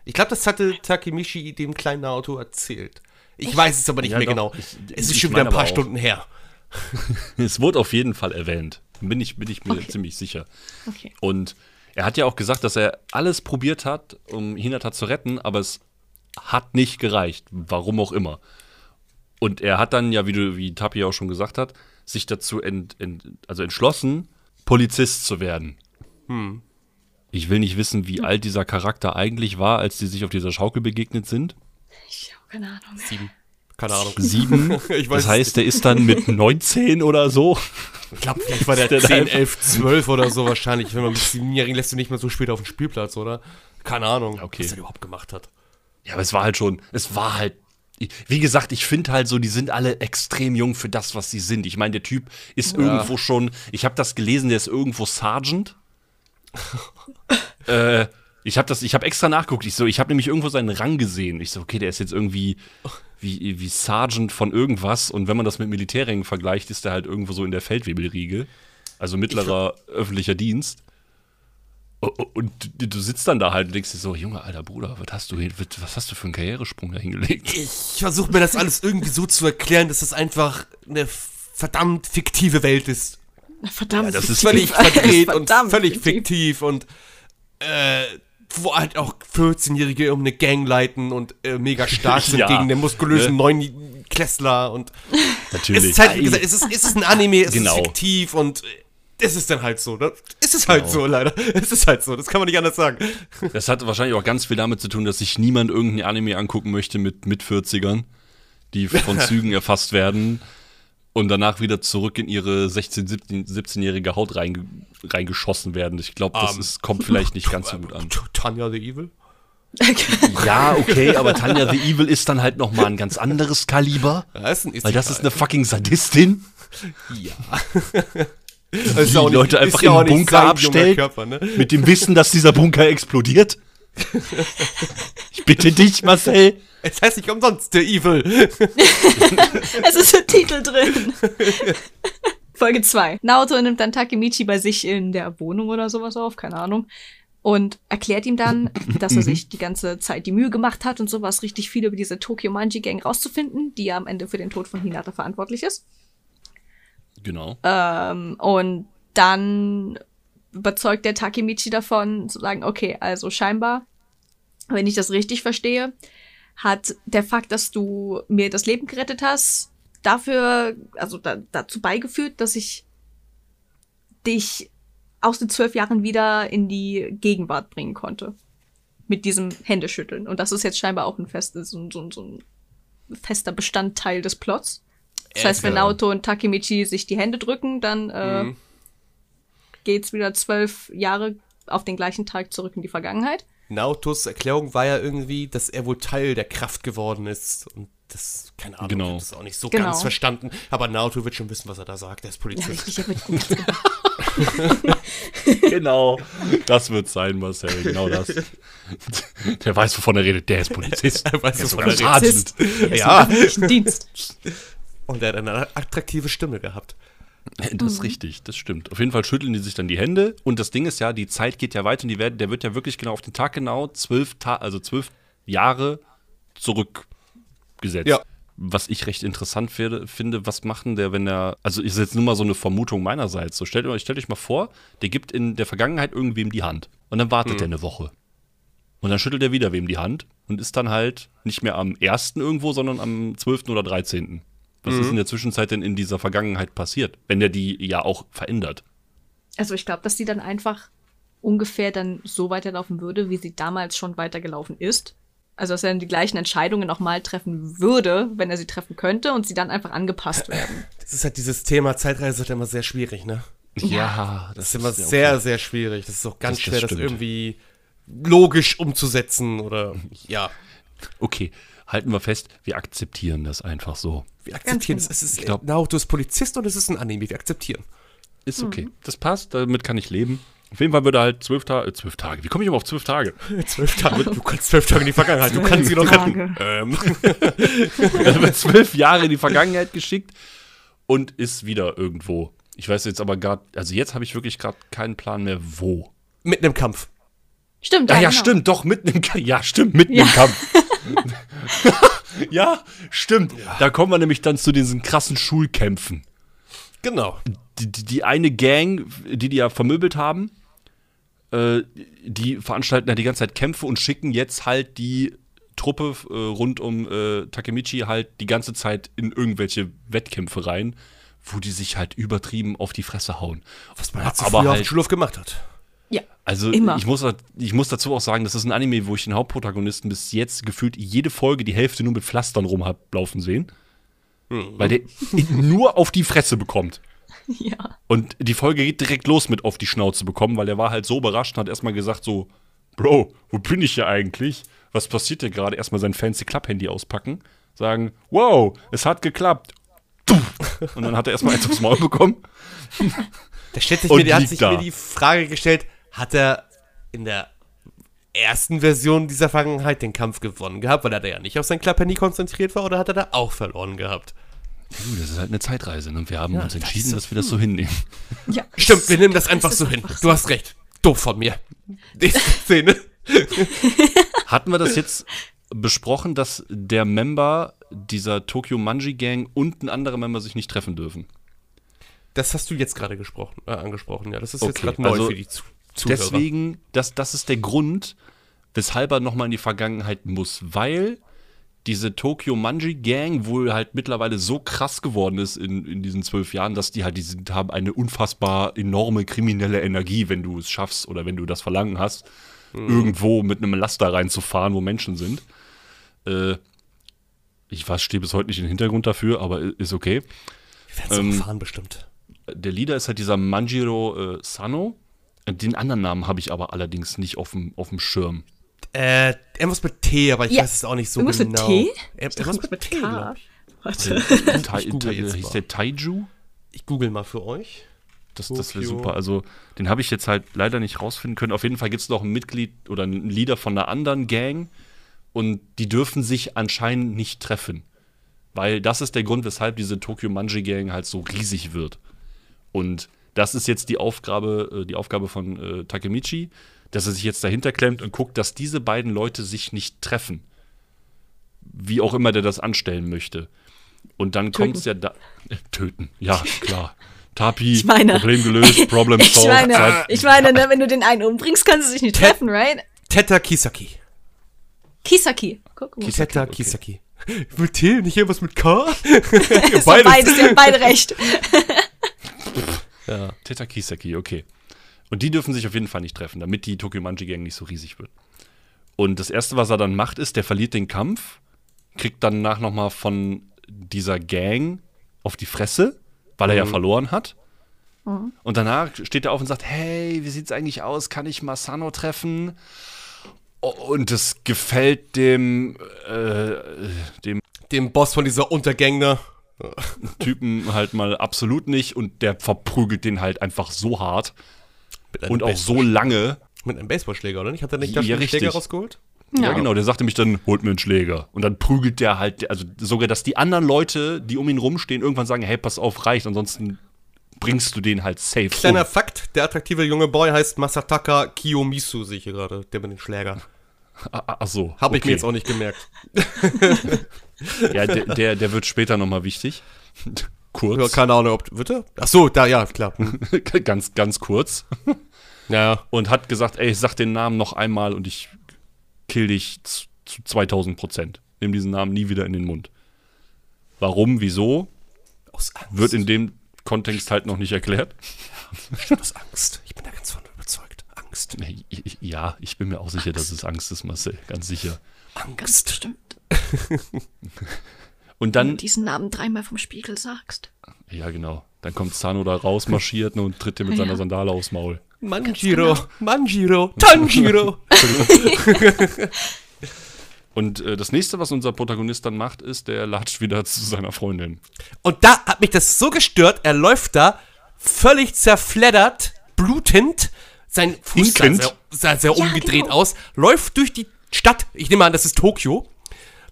Ich glaube, das hatte Takemichi dem kleinen Auto erzählt. Ich weiß es aber nicht Ja, mehr doch. genau. Ich- es ist ich schon wieder ein paar. Stunden her. Es wurde auf jeden Fall erwähnt. Bin ich, bin ich mir Okay. ziemlich sicher. Okay. Und er hat ja auch gesagt, dass er alles probiert hat, um Hinata zu retten, aber es hat nicht gereicht. Warum auch immer. Und er hat dann ja, wie, du, wie Tapi auch schon gesagt hat, sich dazu ent, ent, also entschlossen, Polizist zu werden. Ich will nicht wissen, wie alt dieser Charakter eigentlich war, als die sich auf dieser Schaukel begegnet sind. Ich habe keine Ahnung. Sieben. Keine Ahnung. Sieben. Ich weiß das heißt, der ist dann mit 19 oder so. Ich glaube, vielleicht war der Der da 10, einfach- 11, 12 oder so wahrscheinlich. Wenn man mit Siebenjährigen lässt du nicht mehr so spät auf den Spielplatz, oder? Keine Ahnung, Okay. was er überhaupt gemacht hat. Ja, aber es war halt schon, es war halt, wie gesagt, ich finde halt so, die sind alle extrem jung für das, was sie sind. Ich meine, der Typ ist irgendwo schon, ich habe das gelesen, der ist irgendwo Sergeant. äh, ich habe das, ich habe extra nachgeguckt. Ich so, ich habe nämlich irgendwo seinen Rang gesehen. Ich so, okay, der ist jetzt irgendwie wie, wie Sergeant von irgendwas. Und wenn man das mit Militärrängen vergleicht, ist der halt irgendwo so in der Feldwebelriege. Also mittlerer öffentlicher Dienst. O- o- Und du sitzt dann da halt und denkst dir so, Junge, alter Bruder, was hast du, was- hast du für einen Karrieresprung da hingelegt? Ich versuche mir das alles irgendwie so zu erklären, dass das einfach eine verdammt fiktive Welt ist. Verdammt. das ist Völlig verdreht und völlig fiktiv. fiktiv und äh, wo halt auch 14-Jährige um eine Gang leiten und äh, mega stark sind Ja, gegen den muskulösen ne? neuen Klässler und es Natürlich. ist halt, wie gesagt, es ist, es ist ein Anime, es Genau. ist fiktiv und äh, es ist dann halt so, ne? Es ist halt Genau. so, leider. Es ist halt so, das kann man nicht anders sagen. Das hat wahrscheinlich auch ganz viel damit zu tun, dass sich niemand irgendein Anime angucken möchte mit mit 40ern, die von Zügen erfasst werden und danach wieder zurück in ihre 16, 17, 17-jährige Haut reinge reingeschossen werden. Ich glaube, das Ähm. ist, kommt vielleicht nicht ganz so gut an. Tanja the Evil? Ja, okay, aber Tanja the Evil ist dann halt noch mal ein ganz anderes Kaliber, Ja, ist ein, ist weil das ist eine fucking Sadistin. Ja. Die auch nicht- Leute einfach im auch nicht Bunker abstellt. Körper, ne? Mit dem Wissen, dass dieser Bunker explodiert. Ich bitte dich, Marcel. Es heißt nicht umsonst The Evil. Es ist der Titel drin. Folge 2. Naoto nimmt dann Takemichi bei sich in der Wohnung oder sowas auf, keine Ahnung. Und erklärt ihm dann, dass er sich die ganze Zeit die Mühe gemacht hat und sowas richtig viel über diese Tokyo Manji Gang rauszufinden, die ja am Ende für den Tod von Hinata verantwortlich ist. Genau. Ähm, und dann überzeugt der Takemichi davon, zu sagen, okay, also scheinbar, wenn ich das richtig verstehe, hat der Fakt, dass du mir das Leben gerettet hast, dafür, also da, dazu beigeführt, dass ich dich aus den zwölf Jahren wieder in die Gegenwart bringen konnte. mit diesem Händeschütteln. Und das ist jetzt scheinbar auch ein, festes, so, so, so ein fester Bestandteil des Plots. Das heißt, wenn Naoto und Takemichi sich die Hände drücken, dann äh, Mhm. geht's wieder zwölf Jahre auf den gleichen Tag zurück in die Vergangenheit. Naotos Erklärung war ja irgendwie, dass er wohl Teil der Kraft geworden ist. Und das, keine Ahnung, Genau. ich hab das auch nicht so Genau. ganz verstanden. Aber Naoto wird schon wissen, was er da sagt. Er ist Ja, Polizist. richtig, ganz genau. Das wird sein, Marcel. Genau das. Der weiß, wovon er redet. Der ist Polizist. Er weiß, Der ist wovon er redet. Ja. Dienst. Und er hat eine attraktive Stimme gehabt. Das ist richtig, das stimmt. Auf jeden Fall schütteln die sich dann die Hände und das Ding ist ja, die Zeit geht ja weiter und die werden, der wird ja wirklich genau auf den Tag genau zwölf, Ta also zwölf Jahre zurückgesetzt. Ja. Was ich recht interessant werde, finde, was macht denn der, wenn er, also ist jetzt nur mal so eine Vermutung meinerseits. So stellt euch, stellt euch mal vor, der gibt in der Vergangenheit irgendwem die Hand und dann wartet er eine Woche. Und dann schüttelt er wieder wem die Hand und ist dann halt nicht mehr am 1. irgendwo, sondern am 12. oder 13. Was ist in der Zwischenzeit denn in dieser Vergangenheit passiert, wenn der die ja auch verändert? Also ich glaube, dass die dann einfach ungefähr dann so weiterlaufen würde, wie sie damals schon weitergelaufen ist. Also dass er dann die gleichen Entscheidungen nochmal treffen würde, wenn er sie treffen könnte und sie dann einfach angepasst werden. Das ist halt dieses Thema Zeitreise ist halt immer sehr schwierig, ne? Ja, Das ist immer sehr, sehr schwierig. Das ist auch ganz Das- das schwer, das stimmt. irgendwie logisch umzusetzen oder ja. Okay, halten wir fest, wir akzeptieren das einfach so. Wir akzeptieren genau. es. Es ist Ich glaub- Naruto ist Polizist und es ist ein Anime. Wir akzeptieren. Ist okay. Das passt, damit kann ich leben. Auf jeden Fall würde er halt zwölf Tage, äh, zwölf Tage, wie komme ich immer auf zwölf Tage? Zwölf Tage. Du kannst zwölf Tage in die Vergangenheit. Du kannst sie noch retten. Ähm, Er wird zwölf Jahre in die Vergangenheit geschickt und ist wieder irgendwo. Ich weiß jetzt aber gerade, also jetzt habe ich wirklich gerade keinen Plan mehr, wo. mitten im Kampf. Stimmt, Ah ja, genau. stimmt, doch, mitten im Kampf. Ja, stimmt, mitten Ja. im Kampf. ja, stimmt. Da kommen wir nämlich dann zu diesen krassen Schulkämpfen. Genau. Die, die, die eine Gang, die die ja vermöbelt haben, äh, die veranstalten ja die ganze Zeit Kämpfe und schicken jetzt halt die Truppe äh, rund um äh, Takemichi halt die ganze Zeit in irgendwelche Wettkämpfe rein, wo die sich halt übertrieben auf die Fresse hauen. Was man halt so Aber früher auf halt- der Schule gemacht hat. Ja. Also Immer. Ich, muss, ich muss dazu auch sagen, das ist ein Anime, wo ich den Hauptprotagonisten bis jetzt gefühlt jede Folge die Hälfte nur mit Pflastern rum hab laufen sehen. Weil der nur auf die Fresse bekommt. Ja. Und die Folge geht direkt los mit auf die Schnauze bekommen, weil er war halt so überrascht und hat erstmal gesagt so, Bro, wo bin ich hier eigentlich? Was passiert hier gerade? Erstmal sein fancy Klapphandy auspacken, sagen, wow, es hat geklappt. Und dann hat er erstmal eins aufs Maul bekommen. Da stellt sich Und mir, der hat sich da. mir die Frage gestellt, hat er in der ersten Version dieser Vergangenheit den Kampf gewonnen gehabt, weil er da ja nicht auf sein Klapphandy konzentriert war, oder hat er da auch verloren gehabt? Du, das ist halt eine Zeitreise ne? und wir haben Ja, uns das entschieden, so- dass wir das so hinnehmen. ja. Stimmt, wir nehmen das einfach so hin. einfach Du hast recht. Doof von mir. Nächste Szene. Hatten wir das jetzt besprochen, dass der Member dieser Tokyo Manji Gang und ein anderer Member sich nicht treffen dürfen? Das hast du jetzt gerade gesprochen, äh, angesprochen, ja. Das ist jetzt Okay, gerade neu also für die Zu Zuhörer. Deswegen, das, das ist der Grund, weshalb er nochmal in die Vergangenheit muss, weil diese Tokyo Manji Gang wohl halt mittlerweile so krass geworden ist in, in diesen zwölf Jahren, dass die halt, die sind, haben eine unfassbar enorme kriminelle Energie, wenn du es schaffst oder wenn du das Verlangen hast, irgendwo mit einem Laster reinzufahren, wo Menschen sind. Äh, ich weiß, stehe bis heute nicht im Hintergrund dafür, aber ist okay. Wir werden ähm, fahren bestimmt. Der Leader ist halt dieser Manjiro äh, Sano. Den anderen Namen habe ich aber allerdings nicht auf dem auf dem Schirm. Äh, irgendwas mit T, aber ich Ja. weiß es auch nicht so Irgendwas mit genau. T? Er, Ich irgendwas mit mit T, K. glaube ich. Warte. Ich google Tai, jetzt hieß mal. der Taiju? Ich google mal für euch. Das, das wäre super. Also, den habe ich jetzt halt leider nicht rausfinden können. Auf jeden Fall gibt es noch ein Mitglied oder einen Leader von einer anderen Gang und die dürfen sich anscheinend nicht treffen. Weil das ist der Grund, weshalb diese Tokyo Manji Gang halt so riesig wird. Und das ist jetzt die Aufgabe, äh, die Aufgabe von äh, Takemichi, dass er sich jetzt dahinter klemmt und guckt, dass diese beiden Leute sich nicht treffen. Wie auch immer der das anstellen möchte. Und dann kommt es ja da. Äh, töten, ja, klar. Tapi, Ich meine- Problem gelöst, Problem Ich solved. meine, Zeit- ich meine, ne, wenn du den einen umbringst, kannst du dich nicht treffen, right? Teta Kisaki. Kisaki. Guck mal. Teta Kisaki. Mit T, nicht irgendwas mit K? Doch beides, beide recht. Ja. Teta Kisaki, okay. Und die dürfen sich auf jeden Fall nicht treffen, damit die Tokyo Manji Gang nicht so riesig wird. Und das Erste, was er dann macht, ist, der verliert den Kampf, kriegt dann nach nochmal von dieser Gang auf die Fresse, weil er ja verloren hat. Und danach steht er auf und sagt, hey, wie sieht's eigentlich aus? Kann ich Masano treffen? Und es gefällt dem, äh, dem Dem Boss von dieser Untergängner. Typen halt mal absolut nicht und der verprügelt den halt einfach so hart und auch so lange. Mit einem Baseballschläger, oder nicht? Hat er nicht Ja, einen Schläger rausgeholt? Ja. genau, der sagte mich dann, holt mir einen Schläger. Und dann prügelt der halt, also sogar, dass die anderen Leute, die um ihn rumstehen, irgendwann sagen, hey, pass auf, reicht, ansonsten bringst du den halt safe Kleiner um. Fakt, der attraktive junge Boy heißt Masataka Kiyomizu, sehe ich hier gerade, der mit den Schläger. Ah, Ach so. Habe ich mir okay. jetzt auch nicht gemerkt. Ja, der, der, der wird später nochmal wichtig. Ja, kurz. keine Ahnung, ob. Wird er? Ach so, da, ja, klar. Hm. ganz, ganz kurz. Ja, Und hat gesagt, ey, sag den Namen noch einmal und ich kill dich zu, zu 2000 Prozent. Nimm diesen Namen nie wieder in den Mund. Warum, wieso, aus Angst. wird in dem Kontext halt noch nicht erklärt. aus Angst. Ich bin da ganz von überzeugt. Angst. Ja, ich bin mir auch sicher, dass es Angst ist, Marcel. Ganz sicher. Ganz Angst. bestimmt. Und Wenn du dann, diesen Namen dreimal vom Spiegel sagst. ja genau, dann kommt Zano da rausmarschiert ne, und tritt dir mit Ja. seiner Sandale aufs Maul. Manjiro, Manjiro, Tanjiro. Und äh, das nächste, was unser Protagonist dann macht, ist, der latscht wieder zu seiner Freundin. Und da hat mich das so gestört, er läuft da völlig zerfleddert, blutend, sein Fuß sah sehr, sah sehr umgedreht genau. aus, läuft durch die Stadt, ich nehme an, das ist Tokio,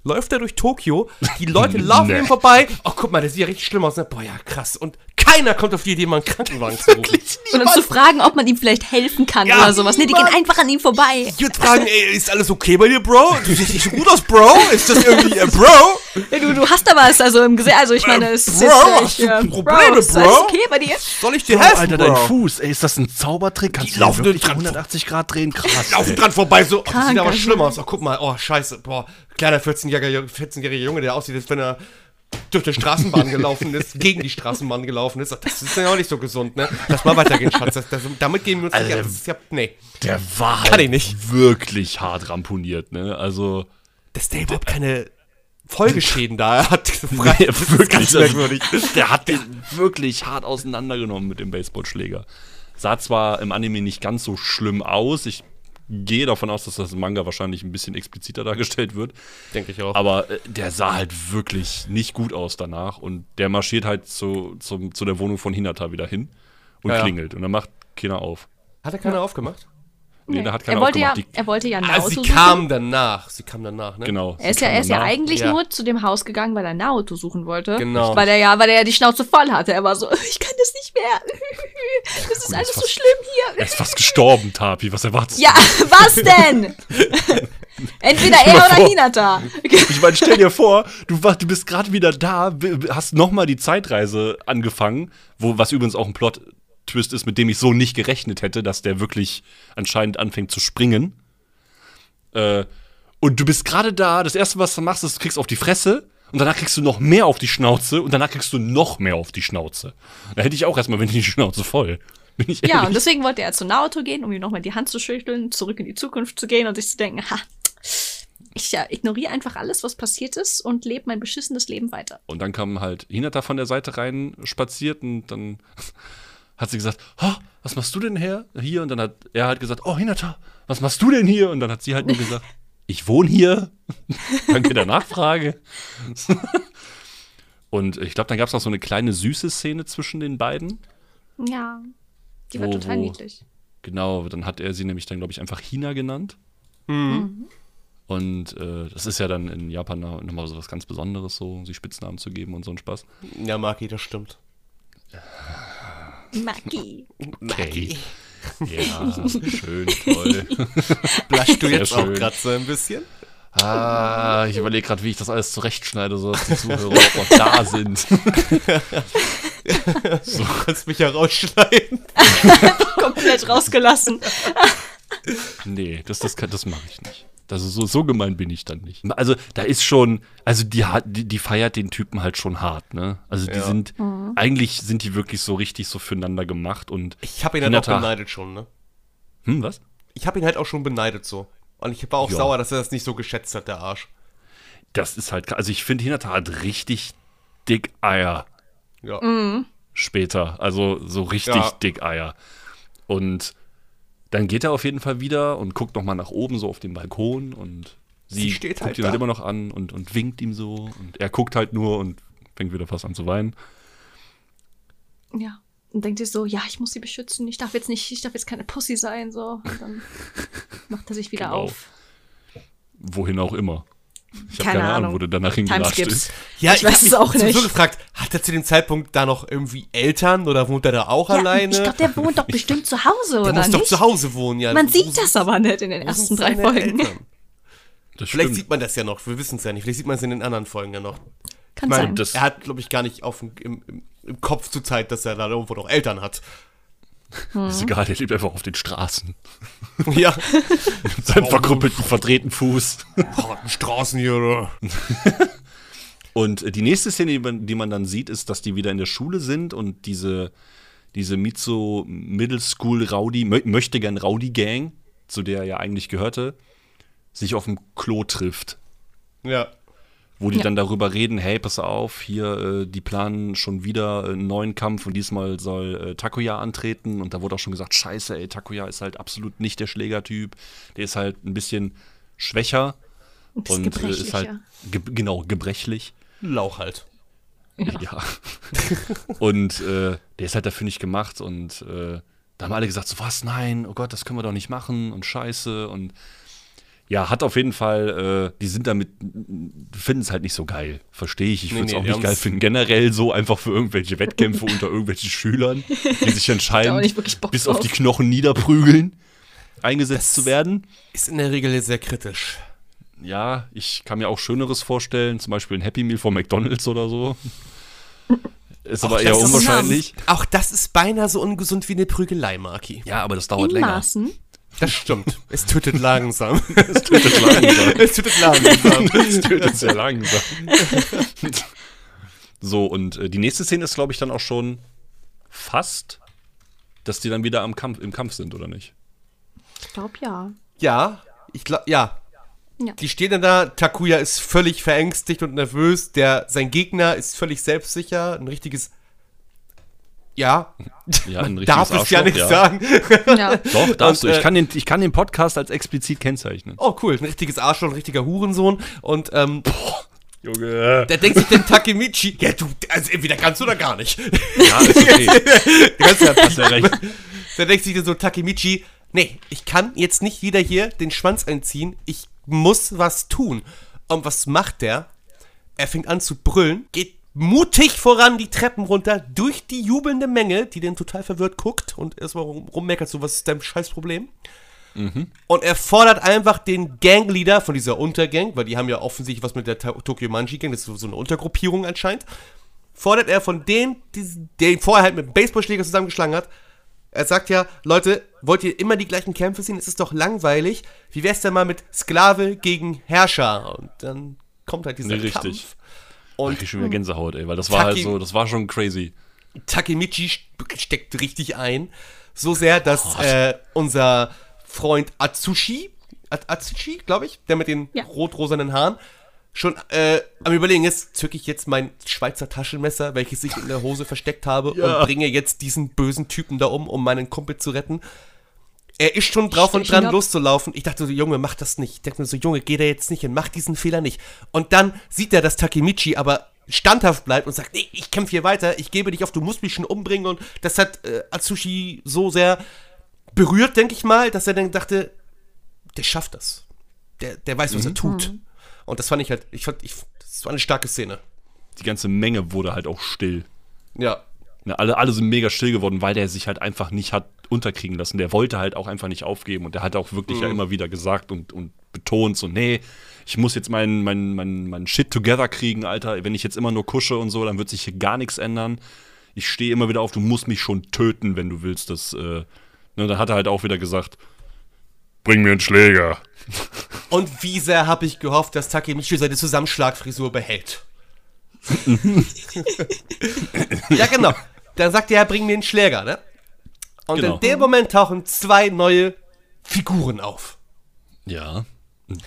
läuft er durch Tokio, die Leute laufen Nee. ihm vorbei, oh guck mal, der sieht ja richtig schlimm aus, ne? boah ja, krass, und keiner kommt auf die Idee, mal einen Krankenwagen zu rufen. Und dann zu fragen, ob man ihm vielleicht helfen kann Ja, oder sowas. Nee, die gehen einfach an ihm vorbei. Ich würde fragen, ey, ist alles okay bei dir, Bro? Du siehst nicht so gut aus, Bro? Ist das irgendwie, äh, Bro? Ja, du, du hast da was, also im Gesicht. Also ich meine, es ist Bro, jetzt hast nicht, du äh, Probleme, ist alles Bro? okay bei dir? Soll ich dir helfen, Bro? Fuß, ey, ist das ein Zaubertrick? Kannst Die laufen wirklich dran 180 Grad drehen? Krass. laufen dran vorbei, so, oh, das sieht aber schlimm aus. Oh, guck mal, oh, scheiße, boah, kleiner 14-jähriger 14 Junge, der aussieht, als wenn er durch die Straßenbahn gelaufen ist, gegen die Straßenbahn gelaufen ist. Das ist ja auch nicht so gesund, ne? Lass mal weitergehen, Schatz. Das, das, damit gehen wir uns Also nicht der- an. Das ist ja, nee. Der war Kann halt ich nicht. wirklich hart ramponiert, ne? Also, Dass der überhaupt keine Folgeschäden da hat. nee, Das ist wirklich. Also, merkwürdig. der hat den wirklich hart auseinandergenommen mit dem Baseballschläger. Sah zwar im Anime nicht ganz so schlimm aus. Ich gehe davon aus, dass das im Manga wahrscheinlich ein bisschen expliziter dargestellt wird. Denke ich auch. Aber äh, der sah halt wirklich nicht gut aus danach. Und der marschiert halt zu, zum, zu der Wohnung von Hinata wieder hin und Ja, ja. klingelt. Und dann macht keiner auf. Hat er keiner aufgemacht? Nee, da hat er keiner wollte ja. Die- er wollte ja Ah, Naoto sie suchen. kam danach. Sie kam danach, ne? Genau. Er ist ja, er ist ja eigentlich Ja. nur zu dem Haus gegangen, weil er Naoto suchen wollte. Genau. Weil er ja, weil er ja die Schnauze voll hatte. Er war so, ich kann das nicht mehr. Das ist Und alles ist so fast- schlimm Er hier. ist fast gestorben, Tapi. Was erwartest du? Ja, was denn? Entweder er oder vor. Hinata. Ich meine, stell dir vor, du, du bist gerade wieder da, hast nochmal die Zeitreise angefangen, wo, was übrigens auch ein Plot-Twist ist, mit dem ich so nicht gerechnet hätte, dass der wirklich anscheinend anfängt zu springen. Äh, und du bist gerade da, das erste, was du machst, ist, du kriegst auf die Fresse und danach kriegst du noch mehr auf die Schnauze und danach kriegst du noch mehr auf die Schnauze. Da hätte ich auch erstmal, wenn ich die Schnauze voll. Ja, und deswegen wollte er zu Naoto gehen, um ihm nochmal die Hand zu schütteln, zurück in die Zukunft zu gehen und sich zu denken, ha, ich ja, ignoriere einfach alles, was passiert ist und lebe mein beschissenes Leben weiter. Und dann kam halt Hinata von der Seite rein spaziert und dann hat sie gesagt, "Ha, was machst du denn her hier? Und dann hat er halt gesagt, oh Hinata, was machst du denn hier? Und dann hat sie halt nur gesagt, ich wohne hier. Danke der Nachfrage. und ich glaube, dann gab es noch so eine kleine süße Szene zwischen den beiden. Ja, die war Wo- total wo- niedlich. Genau, dann hat er sie nämlich dann, glaube ich, einfach China genannt. Mhm. Und äh, das ist ja dann in Japan noch- nochmal so was ganz Besonderes, so sie Spitznamen zu geben und so ein Spaß. Ja, Maki, das stimmt. Maki. Okay. Ja, schön, toll. Blaschst du Sehr jetzt auch gerade so ein bisschen? Ah, ich überlege gerade, wie ich das alles zurechtschneide, so dass die Zuhörer auch noch da sind. Du kannst mich ja rausschneiden. Komplett rausgelassen. Nee, das, das, kann- das mache ich nicht. Also so, so gemein bin ich dann nicht. Also da ist schon, also die, hat- die, die feiert den Typen halt schon hart, ne? Also die Ja. sind, eigentlich sind die wirklich so richtig so füreinander gemacht und Ich habe ihn halt auch beneidet schon, ne? Hm, was? Ich habe ihn halt auch schon beneidet so. Und ich war auch Ja. sauer, dass er das nicht so geschätzt hat, der Arsch. Das ist halt, also ich finde, Hinata hat richtig dick Eier Ja. später. Also so richtig Ja. dick Eier. Und dann geht er auf jeden Fall wieder und guckt nochmal nach oben, so auf den Balkon und sie, Sie steht guckt halt ihn da. halt immer noch an und, und winkt ihm so. Und er guckt halt nur und fängt wieder fast an zu weinen. Ja. Und denkt sich so, ja, ich muss sie beschützen, ich darf jetzt nicht, ich darf jetzt keine Pussy sein, so. Und dann macht er sich wieder Genau. auf. Wohin auch immer. Ich habe Keine keine, Ahnung, Ahnung. wo der danach hingelatscht ist. Ja, Ich weiß hab es auch nicht. gefragt, hat er zu dem Zeitpunkt da noch irgendwie Eltern oder wohnt er da auch Ja, alleine? ich glaube, der wohnt doch bestimmt zu Hause, der oder muss nicht? doch zu Hause wohnen, ja. Man Wo sieht das aber nicht in den ersten drei Folgen. Vielleicht stimmt. sieht man das ja noch, wir wissen es ja nicht. Vielleicht sieht man es in den anderen Folgen ja noch. Kann Ich meine, sein. er hat, glaube ich, gar nicht auf im, im, im Kopf zur Zeit, dass er da irgendwo noch Eltern hat. Ist egal, der lebt einfach auf den Straßen. ja. Mit seinem verkrüppelten, verdrehten Fuß. Harten Straßen hier, oder? Und äh, die nächste Szene, die man, die man dann sieht, ist, dass die wieder in der Schule sind und diese, diese Mizo Middle School Rowdy, mö möchte gern Rowdy Gang, zu der er ja eigentlich gehörte, sich auf dem Klo trifft. Ja. Wo die Ja. dann darüber reden, hey, pass auf, hier, äh, die planen schon wieder einen neuen Kampf und diesmal soll äh, Takuya antreten. Und da wurde auch schon gesagt, scheiße, ey, Takuya ist halt absolut nicht der Schlägertyp. Der ist halt ein bisschen schwächer Ein bisschen und äh, ist halt, ge genau, gebrechlich. Lauch halt. Ja. und äh, der ist halt dafür nicht gemacht und äh, da haben alle gesagt, so was, nein, oh Gott, das können wir doch nicht machen und scheiße und ja, hat auf jeden Fall, äh, die sind damit, finden es halt nicht so geil. Verstehe ich. Ich Nee, würde es nee, auch die nicht geil finden. Generell so einfach für irgendwelche Wettkämpfe unter irgendwelchen Schülern, die sich auch entscheiden, bis auf die Knochen niederprügeln, eingesetzt zu werden. Ist in der Regel sehr kritisch. Ja, ich kann mir auch Schöneres vorstellen, zum Beispiel ein Happy Meal von McDonalds oder so. Ist aber Auch eher das ist unwahrscheinlich. Auch das ist beinahe so ungesund wie eine Prügelei, Marki. Ja, aber das dauert In länger. Maßen. Das stimmt. Es tötet langsam. Es tötet langsam. es tötet langsam. Es tötet sehr langsam. so, und äh, die nächste Szene ist, glaube ich, dann auch schon fast, dass die dann wieder am Kampf, im Kampf sind, oder nicht? Ich glaube ja. Ja, ich glaube, ja. Ja. Die stehen dann da, Takuya ist völlig verängstigt und nervös, der, sein Gegner ist völlig selbstsicher, ein richtiges, ja, Ja, ein darf es ja nicht sagen. Ja. Doch, darfst Und, du. äh, Ich kann, den, ich kann den Podcast als explizit kennzeichnen. Oh cool, ein richtiges Arschloch, ein richtiger Hurensohn und ähm, Junge. da denkt sich dann Takemichi, ja du, also entweder kannst du oder gar nicht. Ja, ist okay. Du kannst ja, Hast ja recht. Da denkt sich dann so Takemichi, nee, ich kann jetzt nicht wieder hier den Schwanz einziehen, ich muss was tun. Und was macht der? Er fängt an zu brüllen, geht mutig voran die Treppen runter, durch die jubelnde Menge, die den total verwirrt guckt und erstmal rum, rummeckert, so, was ist dein Scheißproblem? Und er fordert einfach den Gangleader von dieser Untergang, weil die haben ja offensichtlich was mit der Tokyo Manji Gang, das ist so eine Untergruppierung anscheinend, fordert er von denen, ihn vorher halt mit einem Baseballschläger zusammengeschlagen hat, er sagt ja, Leute, wollt ihr immer die gleichen Kämpfe sehen? Es ist doch langweilig. Wie wär's denn mal mit Sklave gegen Herrscher? Und dann kommt halt dieser Nee, richtig. Und Und ich schon wieder Gänsehaut, ey, weil das war halt so, das war schon crazy. Takemichi st- steckt richtig ein. So sehr, dass Oh, äh, unser Freund Atsushi, At Atsushi, glaube ich, der mit den Ja. rot-rosanen Haaren, schon äh, am Überlegen ist, zücke ich jetzt mein Schweizer Taschenmesser, welches ich in der Hose versteckt habe, Ja. und bringe jetzt diesen bösen Typen da um, um meinen Kumpel zu retten. Er ist schon drauf und dran, loszulaufen. Ich dachte so, Junge, mach das nicht. Ich dachte mir so, Junge, geh da jetzt nicht hin, mach diesen Fehler nicht. Und dann sieht er, dass Takemichi aber standhaft bleibt und sagt, nee, ich kämpfe hier weiter, ich gebe dich auf, du musst mich schon umbringen. Und das hat äh, Atsushi so sehr berührt, denke ich mal, dass er dann dachte, der schafft das. Der, der weiß, was er tut. Und das fand ich halt, ich fand, ich, das war eine starke Szene. Die ganze Menge wurde halt auch still. Ja. Ne, alle, alle sind mega still geworden, weil der sich halt einfach nicht hat unterkriegen lassen. Der wollte halt auch einfach nicht aufgeben und der hat auch wirklich ja immer wieder gesagt und, und betont so, nee, ich muss jetzt meinen mein, mein, mein Shit together kriegen, Alter. Wenn ich jetzt immer nur kusche und so, dann wird sich hier gar nichts ändern. Ich stehe immer wieder auf, du musst mich schon töten, wenn du willst. Das, äh, ne, dann hat er halt auch wieder gesagt, bring mir einen Schläger. Und wie sehr habe ich gehofft, dass Takemichi seine Zusammenschlagfrisur behält. ja, genau. Dann sagt er, bring mir einen Schläger, ne? Und Genau. in dem Moment tauchen zwei neue Figuren auf. Ja.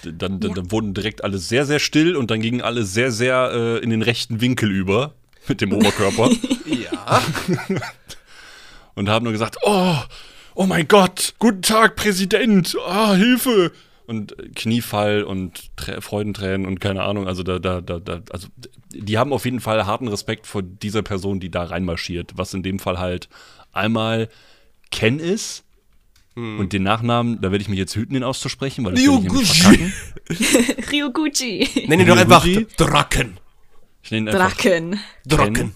Dann, dann, dann wurden direkt alle sehr, sehr still und dann gingen alle sehr, sehr äh, in den rechten Winkel über mit dem Oberkörper Ja. und haben nur gesagt, oh, oh mein Gott, guten Tag, Präsident, ah, Hilfe. Und Kniefall und Trä Freudentränen und keine Ahnung, also da, da, da, da, also die haben auf jeden Fall harten Respekt vor dieser Person, die da reinmarschiert, was in dem Fall halt einmal Ken ist und den Nachnamen, da werde ich mich jetzt hüten, den auszusprechen, weil das nämlich Ryuguchi. Nenn ihn doch einfach Ryuguchi? Draken. Ich nenne ihn einfach Draken. Draken.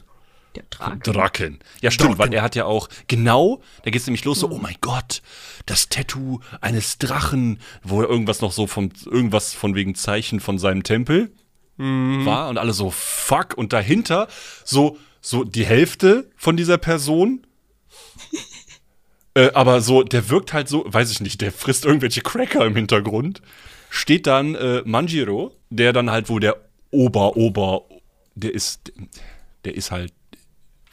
Der Draken. Draken. Ja, stimmt, Draken. weil er hat ja auch, genau, da geht's nämlich los, so, oh mein Gott, das Tattoo eines Drachen, wo er irgendwas noch so vom, irgendwas von wegen Zeichen von seinem Tempel war und alle so, fuck, und dahinter so, so die Hälfte von dieser Person. äh, aber so, der wirkt halt so, weiß ich nicht, der frisst irgendwelche Cracker im Hintergrund. Steht dann äh, Manjiro, der dann halt wohl der Ober, Ober, der ist, der ist halt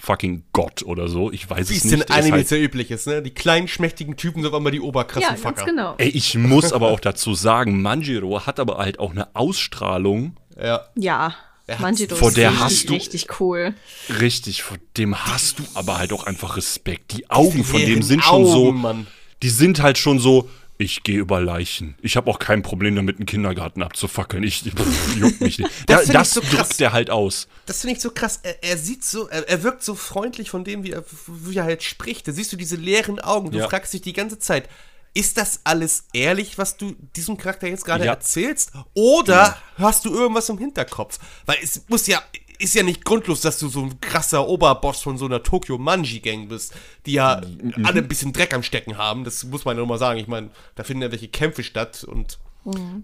fucking Gott oder so. Ich weiß Wie es es in nicht. Der ist Animes halt, ja üblich ist, ne? Die kleinen, schmächtigen Typen sind auf einmal die oberkrassen Ja, Fucker. ganz genau. ey, ich muss aber auch dazu sagen, Manjiro hat aber halt auch eine Ausstrahlung. Ja. Ja. Hat- Manjiro Vor ist der richtig, hast du- richtig cool. Richtig, vor dem hast du aber halt auch einfach Respekt. Die Augen von dem sind schon so. Augen, Mann. Die sind halt schon so. Ich gehe über Leichen. Ich habe auch kein Problem damit, einen Kindergarten abzufackeln. Ich pff, juckt mich nicht. Das ich das so drückt er halt aus. Das finde ich so krass. Er, er sieht so, er, er wirkt so freundlich von dem, wie er, wie er halt spricht. Da siehst du diese leeren Augen. Du Ja. fragst dich die ganze Zeit, ist das alles ehrlich, was du diesem Charakter jetzt gerade Ja. erzählst? Oder hast du irgendwas im Hinterkopf? Weil es muss ja, ist ja nicht grundlos, dass du so ein krasser Oberboss von so einer Tokyo Manji Gang bist, die ja Mhm. alle ein bisschen Dreck am Stecken haben. Das muss man ja nur mal sagen. Ich meine, da finden ja welche Kämpfe statt und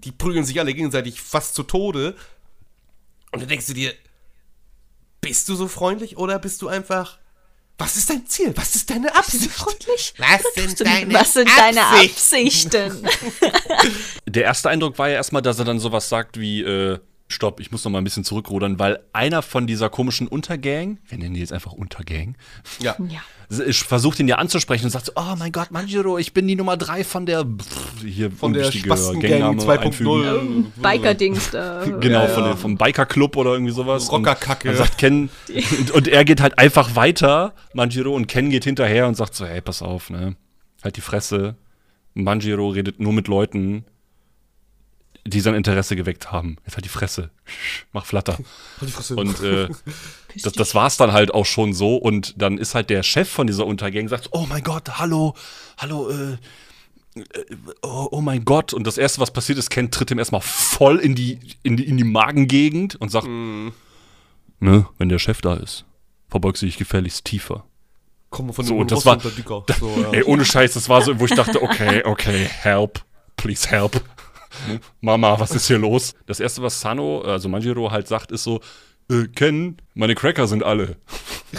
die prügeln sich alle gegenseitig fast zu Tode. Und dann denkst du dir, bist du so freundlich oder bist du einfach. Was ist dein Ziel? Was ist deine Absicht? Freundlich? Was Oder sind deine Was sind deine Absichten? Absichten? Der erste Eindruck war ja erstmal, dass er dann sowas sagt wie, äh, stopp, ich muss noch mal ein bisschen zurückrudern, weil einer von dieser komischen Untergang, wir nennen die jetzt einfach Untergang, Ja. ja. ich versucht ihn ja anzusprechen und sagt so, oh mein Gott, Manjiro, ich bin die Nummer drei von der hier Von der Spastengang Gangname 2.0. einfügen. Biker-Dings da. Genau, von der, vom Biker-Club oder irgendwie sowas. Und Rockerkacke. Dann sagt Ken, und, und er geht halt einfach weiter, Manjiro, und Ken geht hinterher und sagt so, hey, pass auf, ne, halt die Fresse. Manjiro redet nur mit Leuten, die sein Interesse geweckt haben. Jetzt halt die Fresse. Mach Flatter. Und äh, das, das war's dann halt auch schon so. Und dann ist halt der Chef von dieser Untergang, sagt, oh mein Gott, hallo, hallo, äh, äh, oh, oh mein Gott. Und das Erste, was passiert ist, Ken tritt ihm erstmal voll in die, in die, in die Magengegend und sagt, ne, wenn der Chef da ist, verbeugst du dich gefährlichst tiefer. Komm von So, dem das war. So, ja. ey, ohne Scheiß, das war so, wo ich dachte, okay, okay, help, please help. Mama, was ist hier los? Das erste, was Sano, also Manjiro halt sagt, ist so, äh, Ken, meine Cracker sind alle.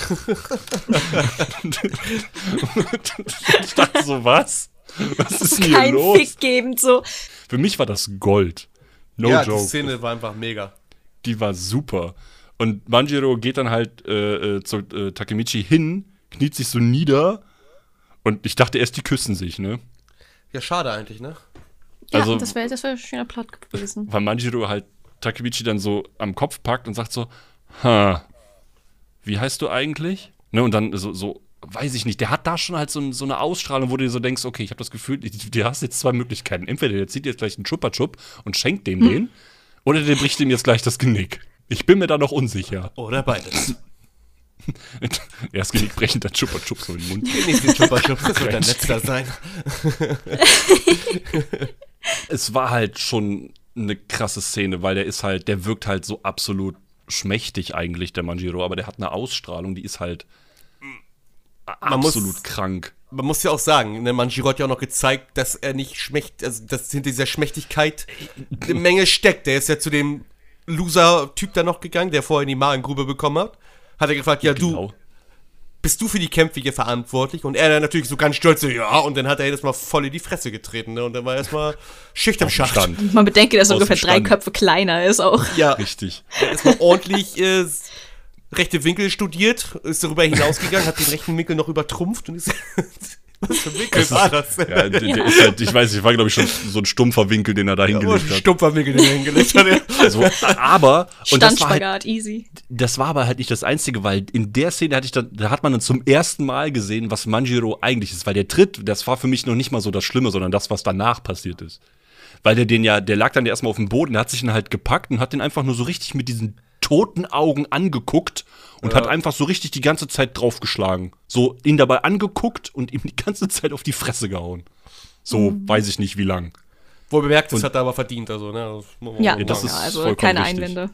ich dachte so, was? Was ist denn hier Kein los? Fick gebend so. Für mich war das Gold. No ja, die joke. Szene war einfach mega. Die war super. Und Manjiro geht dann halt äh, äh, zu äh, Takemichi hin, kniet sich so nieder und ich dachte erst, die küssen sich, ne? Ja, schade eigentlich, ne? Ja, Also- das wäre das wär ein schöner Plot gewesen. Weil Manjiro halt Takemichi dann so am Kopf packt und sagt so, ha, wie heißt du eigentlich? Ne, und dann so, so, weiß ich nicht, der hat da schon halt so, so eine Ausstrahlung, wo du dir so denkst, okay, ich habe das Gefühl, du hast jetzt zwei Möglichkeiten. Entweder der zieht jetzt gleich einen Chupa Chup und schenkt dem den, oder der bricht ihm jetzt gleich das Genick. Ich bin mir da noch unsicher. Oder beides. Erst Genick brechen, dann Chupa Chup so in den Mund. Genieß den Chupa Chup, das wird dein letzter sein. es war halt schon eine krasse Szene, weil der ist halt, der wirkt halt so absolut schmächtig eigentlich, der Manjiro, aber der hat eine Ausstrahlung, die ist halt Man muss- absolut krank. Man muss ja auch sagen, ne, Manjiro hat ja auch noch gezeigt, dass er nicht schmächt, also dass hinter dieser Schmächtigkeit eine Menge steckt. Der ist ja zu dem Loser-Typ da noch gegangen, der vorher in die Magengrube bekommen hat. Hat er gefragt, ja du, Genau. Bist du für die Kämpfe hier verantwortlich? Und er dann natürlich so ganz stolz, so, ja, und dann hat er jedes Mal voll in die Fresse getreten, ne? Und dann war erstmal Schicht im Schacht. Stand. Man bedenke, dass er ungefähr drei. Köpfe kleiner ist auch. Ja, Richtig. erstmal ordentlich äh, rechte Winkel studiert, ist darüber hinausgegangen, hat den rechten Winkel noch übertrumpft und ist Was für ein Winkel war das? Ja, der, der ist halt, ich weiß, ich war glaube ich schon so ein stumpfer Winkel, den er da hingelegt ein hat. stumpfer Winkel, den er hingelegt hat. ja. Also, aber und das war halt, Standspagat, easy. das war aber halt nicht das einzige, weil in der Szene hatte ich dann, da hat man dann zum ersten Mal gesehen, was Manjiro eigentlich ist, weil der Tritt, das war für mich noch nicht mal so das Schlimme, sondern das, was danach passiert ist. Weil der den ja, der lag dann erstmal auf dem Boden, der hat sich dann halt gepackt und hat den einfach nur so richtig mit diesen toten Augen angeguckt und hat einfach so richtig die ganze Zeit draufgeschlagen. So ihn dabei angeguckt und ihm die ganze Zeit auf die Fresse gehauen. So weiß ich nicht wie lang. Wohl bemerkt, das hat er aber verdient. Also, ne? das Ja, das ist ja, also vollkommen keine richtig. Einwände.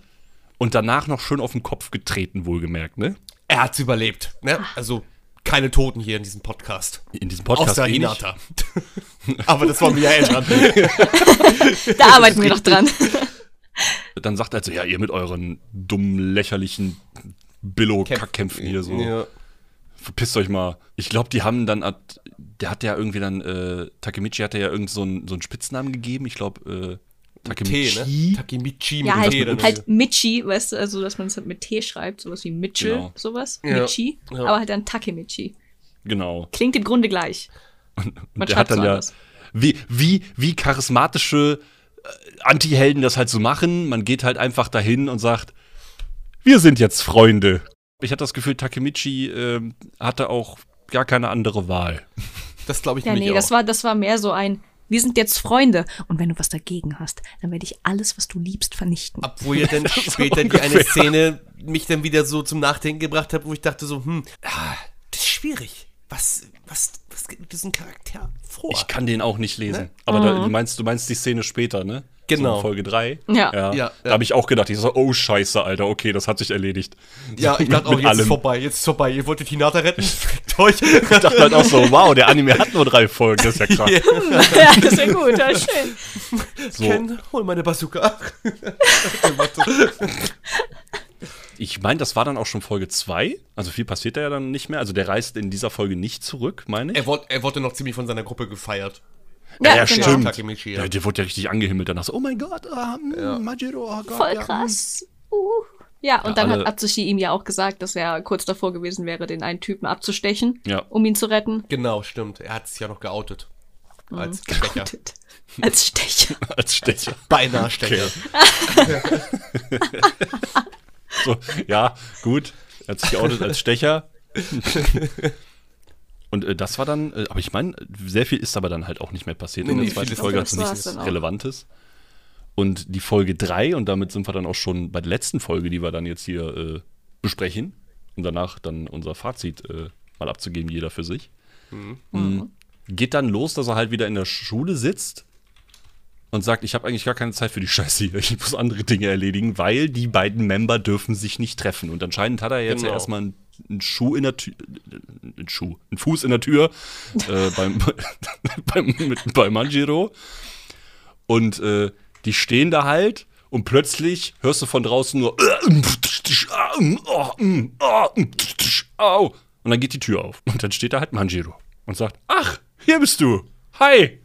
Und danach noch schön auf den Kopf getreten, wohlgemerkt, ne? Er hat's überlebt. Ne? Also, keine Toten hier in diesem Podcast. In diesem Podcast. Außer eh. Hinata. aber das wollen wir ja eh dran. Da arbeiten wir noch dran. Dann sagt er so, ja, ihr mit euren dummen, lächerlichen Billo-Kackkämpfen hier so. Ja. Verpisst euch mal. Ich glaube, die haben dann, at- der hat ja irgendwie dann, äh, Takemichi hat ja irgend so einen, so einen Spitznamen gegeben. Ich glaube, äh, T, Takemichi. ne? Takemichi Ja, halt, T. halt Michi, weißt du, also dass man es halt mit T schreibt, sowas wie Mitchell, Genau. sowas. Ja. Michi, Ja. aber halt dann Takemichi. Genau. Klingt im Grunde gleich. Und Man der hat dann so ja, anders. wie, wie, wie charismatische äh, Anti-Helden das halt so machen. Man geht halt einfach dahin und sagt, wir sind jetzt Freunde. Ich hatte das Gefühl, Takemichi ähm, hatte auch gar keine andere Wahl. Das glaube ich Ja, nee, auch. das war, das war mehr so ein, wir sind jetzt Freunde. Und wenn du was dagegen hast, dann werde ich alles, was du liebst, vernichten. Obwohl ja dann später die eine. Szene mich dann wieder so zum Nachdenken gebracht hat, wo ich dachte so, hm, ah, das ist schwierig. Was, was, mit diesem Charakter vor? Ich kann den auch nicht lesen. Aber da, du, meinst, du meinst die Szene später, ne? Genau. So in Folge 3. Ja. ja. Ja, Da ja. habe ich auch gedacht, ich so, oh Scheiße, Alter, okay, das hat sich erledigt. ja, ich dachte auch, jetzt ist allem. vorbei, jetzt ist vorbei. Ihr wolltet Hinata retten, fickt euch. Ich dachte halt auch so, wow, der Anime hat nur drei Folgen, das ist ja krass. ja, das wäre gut, ja, schön. So, Ken, hol meine Bazooka. ich meine, das war dann auch schon Folge 2. Also viel passiert da ja dann nicht mehr. Also der reist in dieser Folge nicht zurück, meine ich. er, wurde, er wurde noch ziemlich von seiner Gruppe gefeiert. Ja, ja, genau. stimmt. Takemichi, ja. Der, der wurde ja richtig angehimmelt danach so, oh mein Gott, ah, mm, Majiro, oh Gott. Voll ja, krass. Uh. Ja, und Ja, dann hat Atsushi ihm ja auch gesagt, dass er kurz davor gewesen wäre, den einen Typen abzustechen, Ja. um ihn zu retten. Genau, stimmt. Er hat sich ja noch geoutet. Als Stecher. Geoutet. Als Stecher. Als Stecher. Beinahe Stecher. So, ja, gut. Er hat sich geoutet als Stecher. Und äh, das war dann, äh, aber ich meine, sehr viel ist aber dann halt auch nicht mehr passiert. Nee, In der nee, zweiten Folge hat es nichts. Relevantes. Und die Folge 3, und damit sind wir dann auch schon bei der letzten Folge, die wir dann jetzt hier äh, besprechen, um danach dann unser Fazit äh, mal abzugeben, jeder für sich. Mhm. Geht dann los, dass er halt wieder in der Schule sitzt und sagt, ich habe eigentlich gar keine Zeit für die Scheiße hier. Ich muss andere Dinge erledigen, weil die beiden Member dürfen sich nicht treffen. Und anscheinend hat er jetzt ja Genau. erstmal einen, einen Schuh in der Tür, einen Schuh, einen Fuß in der Tür äh, beim, beim, mit, bei Manjiro. Und äh, die stehen da halt und plötzlich hörst du von draußen nur Au. Und dann geht die Tür auf. Und dann steht da halt Manjiro und sagt, ach, hier bist du. Hi.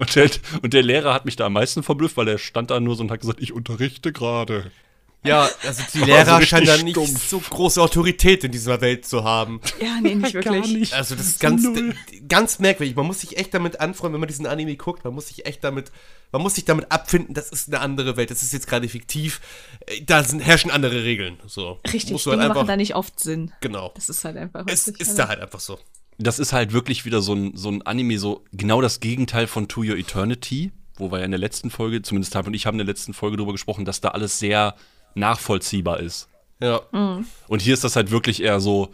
Und der, und der Lehrer hat mich da am meisten verblüfft, weil er stand da nur so und hat gesagt, ich unterrichte gerade. Ja, also die Lehrer so scheinen da nicht stumpf. so große Autorität in dieser Welt zu haben. Ja, nee, nicht wirklich. Also das ist ganz, Null. ganz merkwürdig. Man muss sich echt damit anfreunden, wenn man diesen Anime guckt. Man muss sich echt damit, man muss sich damit abfinden, das ist eine andere Welt. Das ist jetzt gerade fiktiv. Da sind, herrschen andere Regeln. So. Richtig, Musst du Dinge halt machen einfach, da nicht oft Sinn. genau. Das ist halt einfach. Es ist ja. da halt einfach so. Das ist halt wirklich wieder so ein, so ein Anime, so genau das Gegenteil von To Your Eternity, wo wir ja in der letzten Folge, zumindest Tab und ich haben in der letzten Folge drüber gesprochen, dass da alles sehr nachvollziehbar ist. Ja. Und hier ist das halt wirklich eher so,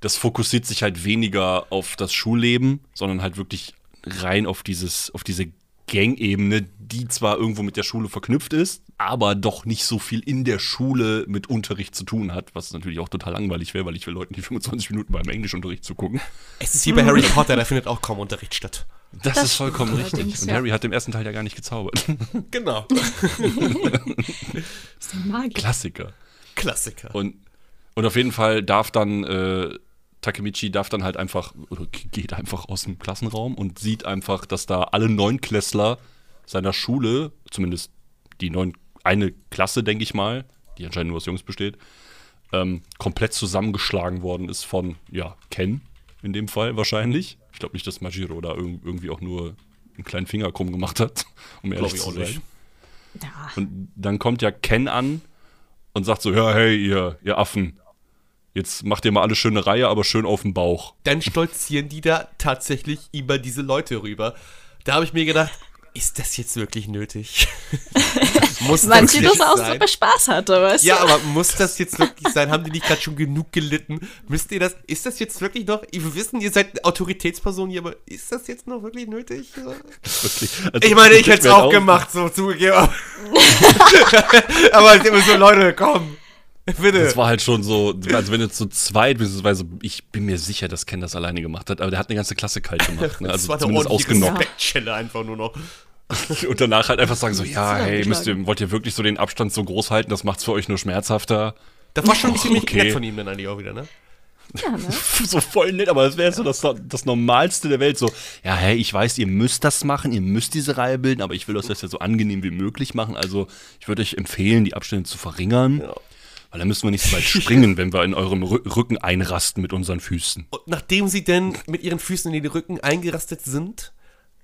das fokussiert sich halt weniger auf das Schulleben, sondern halt wirklich rein auf dieses, auf diese Gang-Ebene, die zwar irgendwo mit der Schule verknüpft ist, aber doch nicht so viel in der Schule mit Unterricht zu tun hat, was natürlich auch total langweilig wäre, weil ich will Leuten die 25 Minuten beim Englischunterricht zugucken. Es ist wie bei Harry Potter, da findet auch kaum Unterricht statt. Das, Das ist vollkommen richtig. Und ja. Harry hat im ersten Teil ja gar nicht gezaubert. Genau. Das ist Magie. Klassiker. Klassiker. Und, und auf jeden Fall darf dann äh, Takemichi darf dann halt einfach, oder geht einfach aus dem Klassenraum und sieht einfach, dass da alle Neunklässler seiner Schule, zumindest die neun, eine Klasse, denke ich mal, die anscheinend nur aus Jungs besteht, ähm, komplett zusammengeschlagen worden ist von, ja, Ken. in dem Fall wahrscheinlich. Ich glaube nicht, dass Majiro da irg irgendwie auch nur einen kleinen Finger krumm gemacht hat, um ehrlich ich zu sein. Ja. Und dann kommt ja Ken an und sagt so, ja, hey, ihr, ihr Affen, jetzt macht ihr mal alle schöne Reihe, aber schön auf den Bauch. Dann stolzieren die da tatsächlich über diese Leute rüber. Da habe ich mir gedacht, ist das jetzt wirklich nötig? muss Manche das das auch sein? super Spaß hatte, weißt Ja, du? aber muss das jetzt wirklich sein? Haben die nicht gerade schon genug gelitten? Müsst ihr das, ist das jetzt wirklich noch, wir wissen, ihr seid Autoritätsperson hier, aber ist das jetzt noch wirklich nötig? Wirklich. Also, Ich meine, ich das hätte es auch gemacht, so zugegeben. aber es ist immer so, Leute, komm. Bitte. Das war halt schon so, also wenn du zu zweit, beziehungsweise ich bin mir sicher, dass Ken das alleine gemacht hat, aber der hat eine ganze Klasse kalt gemacht, ne? das also war eine zumindest ausgenockt. Respektschelle einfach nur noch. Und danach halt einfach sagen so, ja, hey, müsst ihr, wollt ihr wirklich so den Abstand so groß halten, das macht's für euch nur schmerzhafter. Das war schon ziemlich okay. nett von ihm dann eigentlich auch wieder, ne? Ja, ne? so voll nett, aber das wäre so das, das Normalste der Welt. So, ja, hey, ich weiß, ihr müsst das machen, ihr müsst diese Reihe bilden, aber ich will euch das ja so angenehm wie möglich machen. Also ich würde euch empfehlen, die Abstände zu verringern. Ja. Weil dann müssen wir nicht so weit springen, wenn wir in eurem Rü- Rücken einrasten mit unseren Füßen. Und nachdem sie denn mit ihren Füßen in den Rücken eingerastet sind,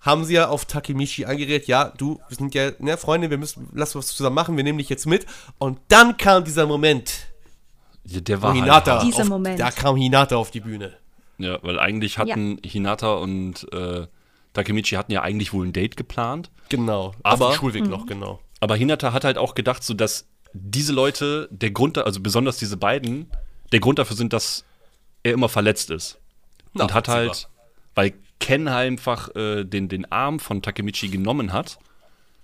haben sie ja auf Takemichi angeredet, ja, du, wir sind ja, ne, Freunde, wir müssen, lass was zusammen machen, wir nehmen dich jetzt mit. Und dann kam dieser Moment, Ja, der war halt Hinata, hart. Dieser auf, Moment. da kam Hinata auf die Bühne. Ja, weil eigentlich hatten Hinata und äh, Takemichi hatten ja eigentlich wohl ein Date geplant. Genau, Aber- auf dem Schulweg noch, genau. Aber Hinata hat halt auch gedacht, so dass diese Leute, der Grund, also besonders diese beiden, der Grund dafür sind, dass er immer verletzt ist. Und hat halt, Nachvollziehbar. weil Ken halt einfach äh, den, den Arm von Takemichi genommen hat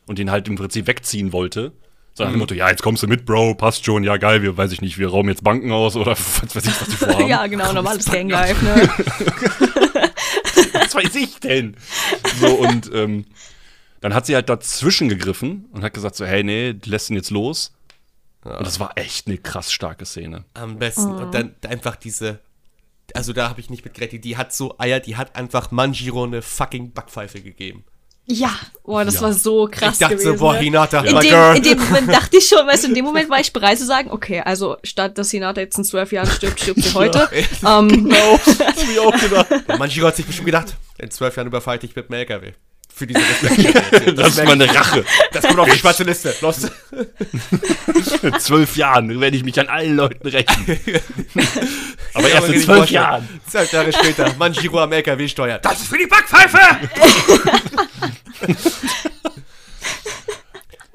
und den halt im Prinzip wegziehen wollte. So nach dem Motto, ja, jetzt kommst du mit, Bro, passt schon, ja geil, wir, weiß ich nicht, wir rauben jetzt Banken aus oder was weiß ich, was die vorhaben. ja, genau, normales Ganglife, ne? was weiß ich denn? So, und ähm, dann hat sie halt dazwischen gegriffen und hat gesagt so, hey, nee, die lässt ihn jetzt los. Und das war echt eine krass starke Szene. Am besten. Und dann einfach diese. Also da habe ich nicht mit gerettet. Die hat so Eier, die hat einfach Manjiro eine fucking Backpfeife gegeben. Ja, boah, das Ja. war so krass ich dachte gewesen. so, boah, ne? Hinata, in, my dem, girl. in dem Moment dachte ich schon, weißt du, in dem Moment war ich bereit zu sagen, okay, also statt dass Hinata jetzt in zwölf Jahren stirbt, stirbt sie heute. ähm, Genau, hab ich auch gedacht. Manjiro hat sich bestimmt gedacht, in zwölf Jahren überfall ich dich mit dem LKW. Für diese Respektschelle. Das ist meine Rache. Das kommt auf die schwarze Liste. Los. In zwölf Jahren werde ich mich an allen Leuten rächen. Aber erst in zwölf. Jahren. Zwölf Jahre später, Manjiro am LKW steuert. Das ist für die Backpfeife!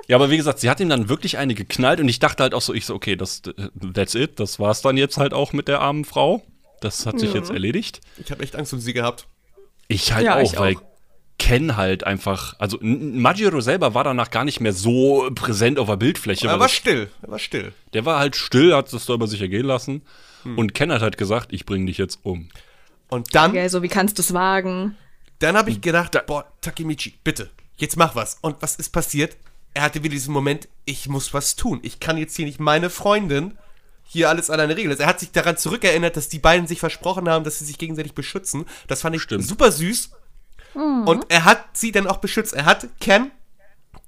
Ja, aber wie gesagt, sie hat ihm dann wirklich eine geknallt und ich dachte halt auch so, ich so, okay, das, that's it, das war's dann jetzt halt auch mit der armen Frau. Das hat sich jetzt erledigt. Ich habe echt Angst um sie gehabt. Ich halt Ja, auch, ich weil auch. Ken halt einfach, also Majiro selber war danach gar nicht mehr so präsent auf der Bildfläche. Er war still. Er war still. der war halt still, hat das da über sich ergehen lassen. Hm. Und Ken hat halt gesagt, ich bring dich jetzt um. Und dann, okay, so wie kannst du es wagen? dann habe ich gedacht, boah, Takemichi, bitte, jetzt mach was. Und was ist passiert? Er hatte wieder diesen Moment, ich muss was tun. Ich kann jetzt hier nicht meine Freundin hier alles alleine regeln. Also er hat sich daran zurückerinnert, dass die beiden sich versprochen haben, dass sie sich gegenseitig beschützen. Das fand ich Stimmt. super süß. Und er hat sie dann auch beschützt. Er hat Ken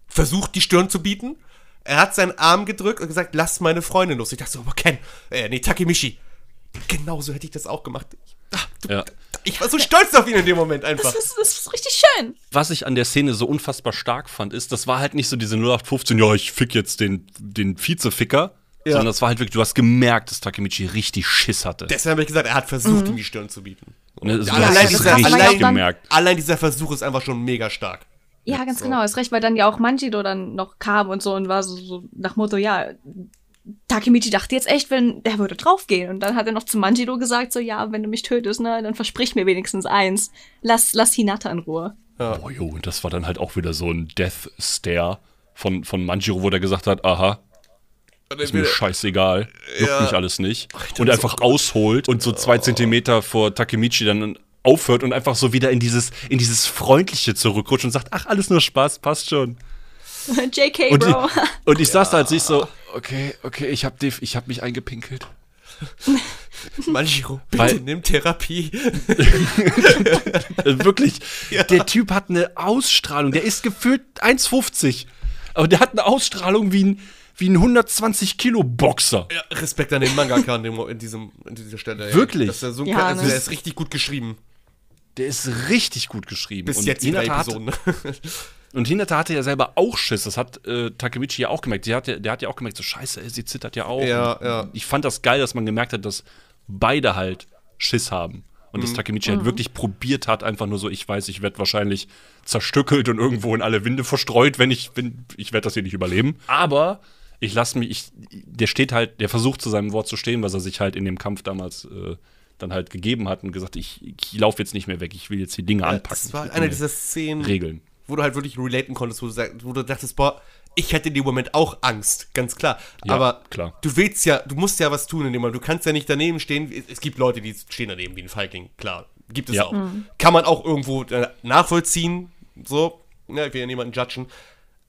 versucht, die Stirn zu bieten. Er hat seinen Arm gedrückt und gesagt, lass meine Freundin los. Ich dachte so, aber Ken, äh, nee, Takemichi. Genauso hätte ich das auch gemacht. Ich, ah, du, Ja. ich war so stolz auf ihn in dem Moment einfach. Das ist, das ist richtig schön. Was ich an der Szene so unfassbar stark fand, ist, das war halt nicht so diese 0815, ja, ich fick jetzt den, den Vizeficker, Ja. sondern das war halt wirklich, du hast gemerkt, dass Takemichi richtig Schiss hatte. Deshalb habe ich gesagt, er hat versucht, ihm die Stirn zu bieten. Und du allein es dieser- allein- gemerkt. Allein dieser Versuch ist einfach schon mega stark. Ja, ganz so. genau, ist recht, weil dann ja auch Manjiro dann noch kam und so und war so, so nach Motto, ja, Takemichi dachte jetzt echt, wenn der würde draufgehen. Und dann hat er noch zu Manjiro gesagt, so, ja, wenn du mich tötest, ne, dann versprich mir wenigstens eins. Lass, lass Hinata in Ruhe. Boah, jo, und das war dann halt auch wieder so ein Death Stare von, von Manjiro, wo der gesagt hat, aha, ist mir scheißegal, juckt Ja. mich alles nicht. dachte Und so, einfach ausholt und so zwei Zentimeter vor Takemichi dann aufhört und einfach so wieder in dieses, in dieses Freundliche zurückrutscht und sagt, ach, alles nur Spaß, passt schon. JK, Und, Bro. ich, und ich saß da als ich so, okay, okay, ich hab, die- ich hab mich eingepinkelt. Manjiro, bitte Weil- nimm Therapie. Wirklich, der Typ hat eine Ausstrahlung, der ist gefühlt 1,50. Aber der hat eine Ausstrahlung wie ein, wie ein 120 Kilo Boxer. Ja, Respekt an den Mangaka in, dem, in, diesem, in dieser Stelle. ey. Wirklich? Dass er so Ja, also der ist richtig gut geschrieben. Der ist richtig gut geschrieben. Bis Und jetzt die drei Episoden. Und Hinata hatte ja selber auch Schiss. Das hat äh, Takemichi ja auch gemerkt. Sie hat, ja- der hat ja auch gemerkt, so scheiße, ey, sie zittert ja auch. Ja, ja. Ich fand das geil, dass man gemerkt hat, dass beide halt Schiss haben. Und Mhm. dass Takemichi halt wirklich probiert hat, einfach nur so, ich weiß, ich werde wahrscheinlich zerstückelt und irgendwo in alle Winde verstreut, wenn ich, wenn, ich werde das hier nicht überleben. Aber ich lasse mich, ich, der steht halt, der versucht zu seinem Wort zu stehen, was er sich halt in dem Kampf damals äh, dann halt gegeben hat und gesagt, ich, ich laufe jetzt nicht mehr weg, ich will jetzt die Dinge anpacken. Das war eine dieser Szenen, Regeln. wo du halt wirklich relaten konntest, wo du, sag- wo du dachtest, boah, ich hätte in dem Moment auch Angst, ganz klar. Ja, Aber klar. du willst ja, du musst ja was tun in dem Moment. Du kannst ja nicht daneben stehen. Es- gibt Leute, die stehen daneben wie ein Feigling, klar. Gibt es Ja. auch. Kann man auch irgendwo äh, nachvollziehen, so. Ja, ich will ja niemanden judgen.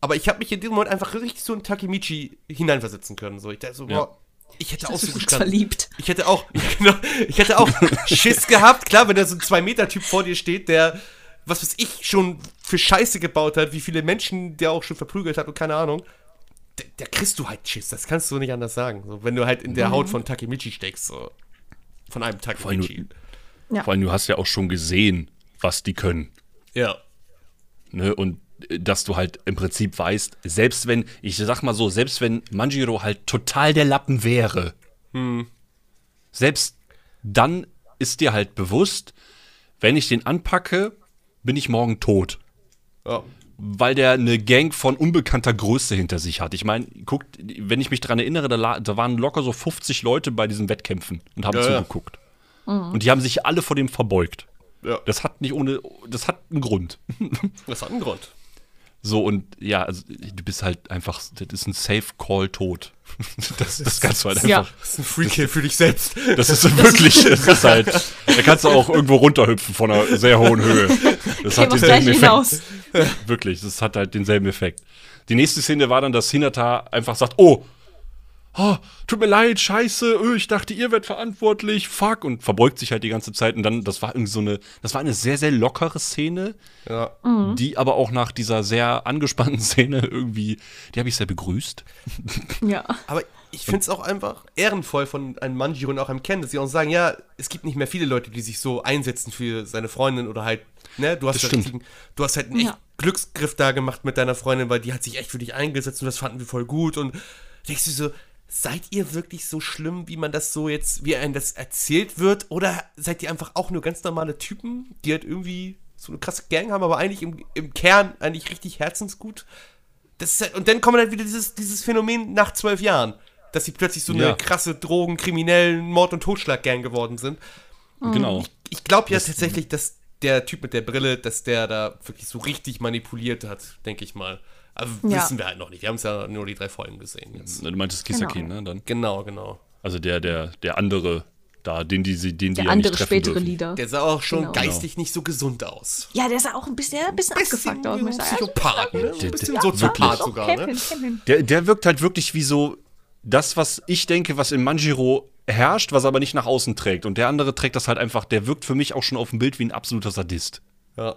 Aber ich habe mich in diesem Moment einfach richtig so in Takemichi hineinversetzen können. So, ich dachte so, Ja. boah, ich hätte auch Hast du so gestanden. verliebt. Ich hätte auch, genau, ich hätte auch Schiss gehabt, klar, wenn da so ein 2-Meter-Typ vor dir steht, der, was weiß ich, schon für Scheiße gebaut hat, wie viele Menschen der auch schon verprügelt hat und keine Ahnung. Da, da kriegst du halt Schiss, das kannst du nicht anders sagen. So, wenn du halt in der Haut von Takemichi steckst, so. Von einem allem Takemichi. Ja. Vor allem, du hast ja auch schon gesehen, was die können. Ja. Ne? Und dass du halt im Prinzip weißt, selbst wenn, ich sag mal so, selbst wenn Manjiro halt total der Lappen wäre, selbst dann ist dir halt bewusst, wenn ich den anpacke, bin ich morgen tot. ja. Weil der eine Gang von unbekannter Größe hinter sich hat. Ich meine, guckt, wenn ich mich dran erinnere, da, da waren locker so 50 Leute bei diesen Wettkämpfen und haben Ja, ja. zugeguckt. Und die haben sich alle vor dem verbeugt. Ja. Das hat nicht ohne, das hat einen Grund. Das hat einen Grund. So, und ja, also du bist halt einfach, das ist ein Safe Call tot. Das, das kannst du halt Ja. einfach. Das ist ein Free-Kill für dich selbst. Das ist wirklich, das ist halt, da kannst du auch irgendwo runterhüpfen von einer sehr hohen Höhe. Das Gehen hat denselben gleich Effekt. hinaus. Wirklich, das hat halt denselben Effekt. Die nächste Szene war dann, dass Hinata einfach sagt, oh, oh tut mir leid, scheiße, öh, ich dachte, ihr werdet verantwortlich, fuck, und verbeugt sich halt die ganze Zeit. Und dann, das war irgendwie so eine, das war eine sehr, sehr lockere Szene, Ja. die aber auch nach dieser sehr angespannten Szene irgendwie, die habe ich sehr begrüßt. Ja. Aber ich finde es auch einfach ehrenvoll von einem Manjiro und auch einem Ken, dass sie auch sagen, ja, es gibt nicht mehr viele Leute, die sich so einsetzen für seine Freundin oder halt, ne, du hast, richtigen, du hast halt einen echt Ja. Glücksgriff da gemacht mit deiner Freundin, weil die hat sich echt für dich eingesetzt und das fanden wir voll gut und denkst du so, seid ihr wirklich so schlimm, wie man das so jetzt, wie einem das erzählt wird oder seid ihr einfach auch nur ganz normale Typen, die halt irgendwie so eine krasse Gang haben, aber eigentlich im, im Kern eigentlich richtig herzensgut? Das halt, und dann kommt halt wieder dieses, dieses Phänomen nach zwölf Jahren, dass sie plötzlich so eine Ja. krasse Drogen-, kriminellen Mord- und Totschlag-Gang geworden sind. Genau. Ich glaube ja tatsächlich, dass der Typ mit der Brille, dass der da wirklich so richtig manipuliert hat, denke ich mal. Aber Ja. wissen wir halt noch nicht. Wir haben es ja nur die drei Folgen gesehen jetzt. Du meintest Kisaki, Genau. ne? Dann. Genau, genau. Also der, der, der andere da, den die, sie- den die Der ja nicht andere spätere dürfen. Leader. Der sah auch schon Genau. geistig nicht so gesund aus. Ja, der sah auch ein bisschen, ein bisschen, abgefuckt aus, muss ich sagen. Psychopath, ne? So ein bisschen Soziopath wirklich. sogar, Kevin, ne? Kevin. Der, der wirkt halt wirklich wie so das, was ich denke, was in Manjiro herrscht, was aber nicht nach außen trägt. Und der andere trägt das halt einfach, der wirkt für mich auch schon auf dem Bild wie ein absoluter Sadist. Ja.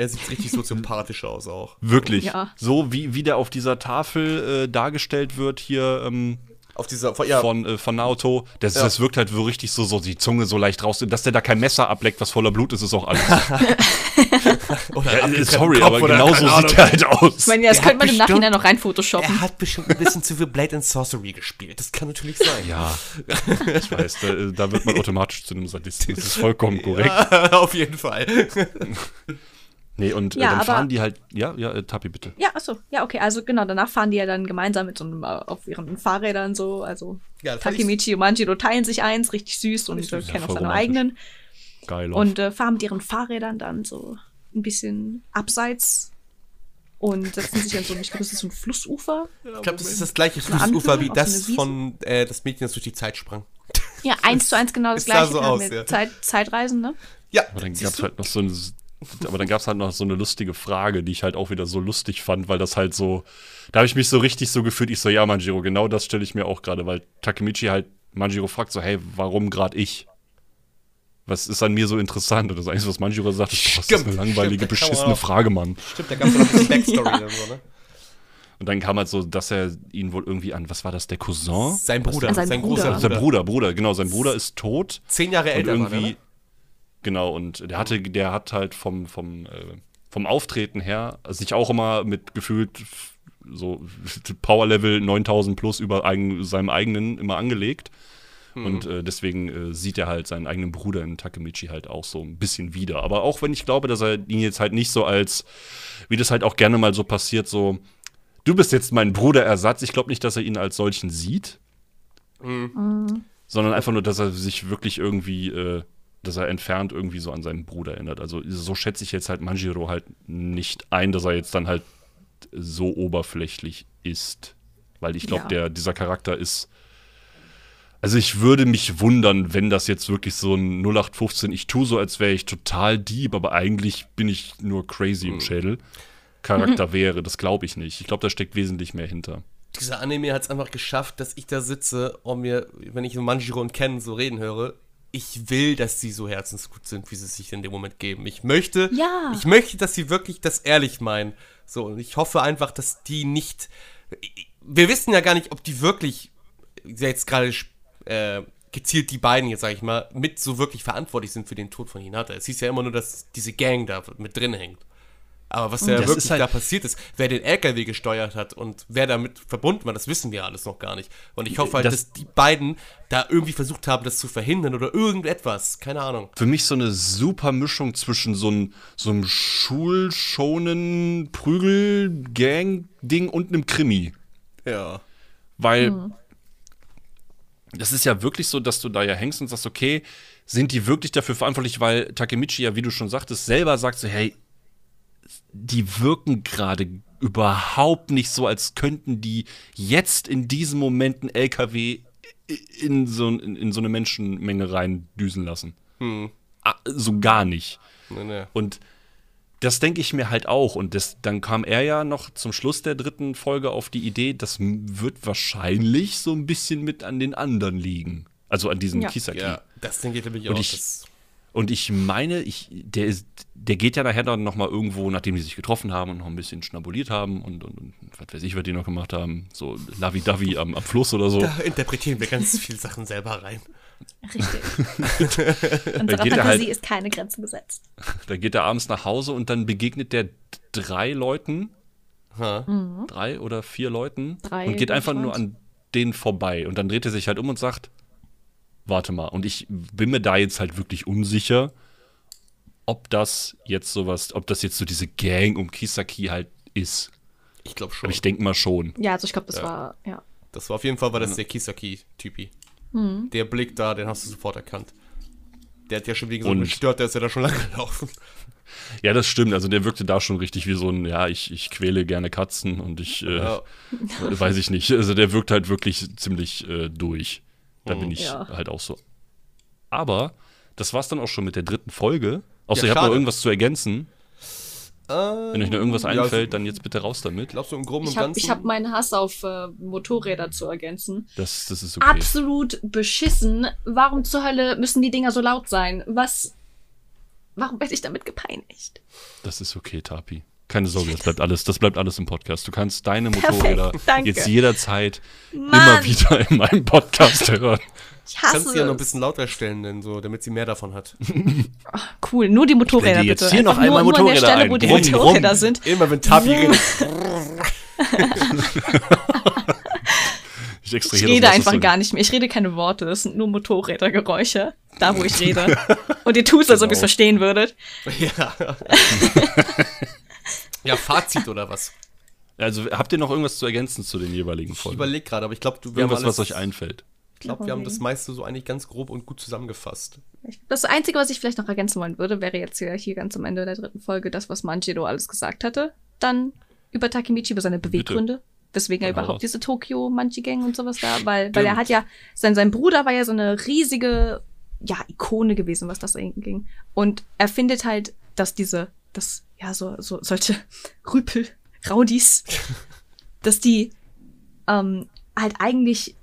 Er sieht richtig soziopathisch aus auch. Wirklich. Ja. So wie, wie der auf dieser Tafel äh, dargestellt wird hier ähm, Auf dieser, ja, von, äh, von Naoto. Das, Ja. das wirkt halt so richtig so, so die Zunge so leicht raus. Dass der da kein Messer ableckt, was voller Blut ist, ist auch alles. oder Ja, sorry, Kopf aber oder genau so sieht er halt aus. Ich meine, ja, das Der könnte man im Nachhinein noch rein photoshoppen. Er hat bestimmt ein bisschen zu viel Blade and Sorcery gespielt. Das kann natürlich sein. ja, ich weiß, da, da wird man automatisch zu einem Sadisten. Das ist vollkommen korrekt. Auf jeden Fall. Nee, und äh, Ja, dann aber- fahren die halt, ja, ja, äh, Tapi, bitte. Ja, achso, ja, okay. Also genau, danach fahren die ja dann gemeinsam mit so einem, äh, auf ihren Fahrrädern so. Also Ja, das Takemichi und Manjiro teilen sich eins, richtig süß und äh, ja, kennen auch voll seine romantisch. eigenen. Geil. Und äh, fahren mit ihren Fahrrädern dann so ein bisschen abseits und setzen sich an so, ein- ich glaube, das ist so ein Flussufer. Ich glaube, das ist das gleiche Flussufer Ampel wie so das von äh, das Mädchen, das durch die Zeit sprang. Ja, eins zu eins genau das Es sah gleiche. so aus, mit ja. Zeit, Zeitreisen, ne? Ja, aber dann gab's du? halt noch so eine, aber dann gab's halt noch so eine lustige Frage, die ich halt auch wieder so lustig fand, weil das halt so, da habe ich mich so richtig so gefühlt, ich so, ja, Manjiro, genau das stelle ich mir auch gerade, weil Takemichi halt Manjiro fragt so, hey, warum gerade ich? Was ist an mir so interessant? Und das Einzige, was Manjiro sagt, ist, boah, das ist eine langweilige, stimmt, beschissene auch- Frage, Mann. Stimmt, da gab es noch ein bisschen Backstory dann so, ne? Und dann kam halt so, dass er ihn wohl irgendwie an, was war das, der Cousin? Sein Bruder, An seinen sein Bruder. großer Sein Bruder. Bruder, Bruder, genau, sein Bruder ist tot. Zehn Jahre älter war irgendwie, ne? Genau, und der hatte, der hat halt vom, vom, äh, vom Auftreten her sich auch immer mit gefühlt so Power-Level 9000 plus über eigen, seinem eigenen immer angelegt. Und äh, deswegen äh, sieht er halt seinen eigenen Bruder in Takemichi halt auch so ein bisschen wieder. Aber auch wenn ich glaube, dass er ihn jetzt halt nicht so als, wie das halt auch gerne mal so passiert, so, du bist jetzt mein Bruderersatz. Ich glaube nicht, dass er ihn als solchen sieht sondern einfach nur, dass er sich wirklich irgendwie, äh, dass er entfernt irgendwie so an seinen Bruder erinnert. Also so schätze ich jetzt halt Manjiro halt nicht ein, dass er jetzt dann halt so oberflächlich ist. Weil ich glaube, Ja. der dieser Charakter ist. Also ich würde mich wundern, wenn das jetzt wirklich so ein 0815, ich tue so, als wäre ich total Dieb, aber eigentlich bin ich nur crazy im Schädel. Charakter wäre, das glaube ich nicht. Ich glaube, da steckt wesentlich mehr hinter. Dieser Anime hat es einfach geschafft, dass ich da sitze und mir, wenn ich so Manjiro und Ken so reden höre, ich will, dass sie so herzensgut sind, wie sie sich in dem Moment geben. Ich möchte, Ja. ich möchte, dass sie wirklich das ehrlich meinen. So, und ich hoffe einfach, dass die nicht. Wir wissen ja gar nicht, ob die wirklich jetzt gerade äh, gezielt die beiden jetzt, sag ich mal, mit so wirklich verantwortlich sind für den Tod von Hinata. Es hieß ja immer nur, dass diese Gang da mit drin hängt. Aber was ja Das wirklich halt- da passiert ist, wer den LKW gesteuert hat und wer damit verbunden war, das wissen wir alles noch gar nicht. Und ich hoffe halt, Das- dass die beiden da irgendwie versucht haben, das zu verhindern oder irgendetwas. Keine Ahnung. für mich so eine super Mischung zwischen so, ein, so einem schulschonen Prügel-Gang-Ding und einem Krimi. Ja. Weil das ist ja wirklich so, dass du da ja hängst und sagst, okay, sind die wirklich dafür verantwortlich, weil Takemichi ja, wie du schon sagtest, selber sagt so, hey, die wirken gerade überhaupt nicht so, als könnten die jetzt in diesem Moment einen LKW in so, in, in so eine Menschenmenge reindüsen lassen. Ah, So gar nicht. Nee, nee. Und das denke ich mir halt auch. Und das, dann kam er ja noch zum Schluss der dritten Folge auf die Idee, das wird wahrscheinlich so ein bisschen mit an den anderen liegen. Also an diesem Ja. Kisaki. Ja, das denke ich nämlich Und auch. ich- das, Und ich meine, ich, der, ist, der geht ja nachher dann nochmal irgendwo, nachdem die sich getroffen haben und noch ein bisschen schnabuliert haben und, und, und was weiß ich, was die noch gemacht haben, so Lavi-Davi am, am Fluss oder so. da interpretieren wir ganz viele Sachen selber rein. Richtig. Geht er Fantasie halt- ist keine Grenze gesetzt. Da geht er abends nach Hause und dann begegnet der drei Leuten, Ha. drei oder vier Leuten Drei, und geht einfach nur an denen vorbei. Und dann dreht er sich halt um und sagt, warte mal. Und ich bin mir da jetzt halt wirklich unsicher, ob das jetzt sowas, ob das jetzt so diese Gang um Kisaki halt ist. Ich glaube schon. Aber ich denke mal schon. Ja, also ich glaube, das Ja. war, ja. Das war auf jeden Fall war das der Kisaki-Typi. Hm. Der Blick da, den hast du sofort erkannt. Der hat ja schon, wie gesagt, Und- gestört, der ist ja da schon lange gelaufen. Ja, das stimmt. Also der wirkte da schon richtig wie so ein, ja, ich, ich quäle gerne Katzen und ich, äh, Ja. weiß ich nicht. Also der wirkt halt wirklich ziemlich äh, durch. Da Mhm. bin ich Ja. halt auch so. Aber das war's dann auch schon mit der dritten Folge. Außer Ja, ihr habt noch irgendwas zu ergänzen. Wenn euch noch irgendwas ja, einfällt, dann jetzt bitte raus damit. Glaubst du im Groben und Ich habe Ganzen? ich hab meinen Hass auf äh, Motorräder zu ergänzen. Das, das ist okay. Absolut beschissen. Warum zur Hölle müssen die Dinger so laut sein? Was. Warum werde ich damit gepeinigt? Das ist okay, Tapi. Keine Sorge, das bleibt alles, das bleibt alles im Podcast. Du kannst deine Motorräder jetzt jederzeit immer Mann. wieder in meinem Podcast hören. Ich hasse Kannst du ja noch ein es. bisschen lauter stellen, denn so, damit sie mehr davon hat. Cool, nur die Motorräder blende jetzt bitte. hier noch Einfach nur, einmal nur an der Motorräder Stelle, wo ein. die Brumm, brumm. Motorräder sind. Immer wenn Tapi redet. Ich, Ich extrahiere rede das, einfach gar nicht mehr. Ich rede keine Worte. Es sind nur Motorrädergeräusche. Da, wo ich rede. Und ihr tut als ob ihr es Genau. verstehen würdet. ja. ja, Fazit oder was? Also habt ihr noch irgendwas zu ergänzen zu den jeweiligen Ich Folgen? überlege gerade, aber ich glaube, wir haben Irgendwas, alles, was euch einfällt. Ich glaube, wir haben das meiste so eigentlich ganz grob und gut zusammengefasst. Das Einzige, was ich vielleicht noch ergänzen wollen würde, wäre jetzt hier, hier ganz am Ende der dritten Folge das, was Manjiro alles gesagt hatte. Dann über Takemichi, über seine Beweggründe. Weswegen er überhaupt diese Tokyo Manji Gang und sowas da, weil, weil er hat ja, sein, sein Bruder war ja so eine riesige, ja, Ikone gewesen, was das ging. Und er findet halt, dass diese, das, ja, so, so, solche Rüpel, Raudis, dass die, ähm, halt eigentlich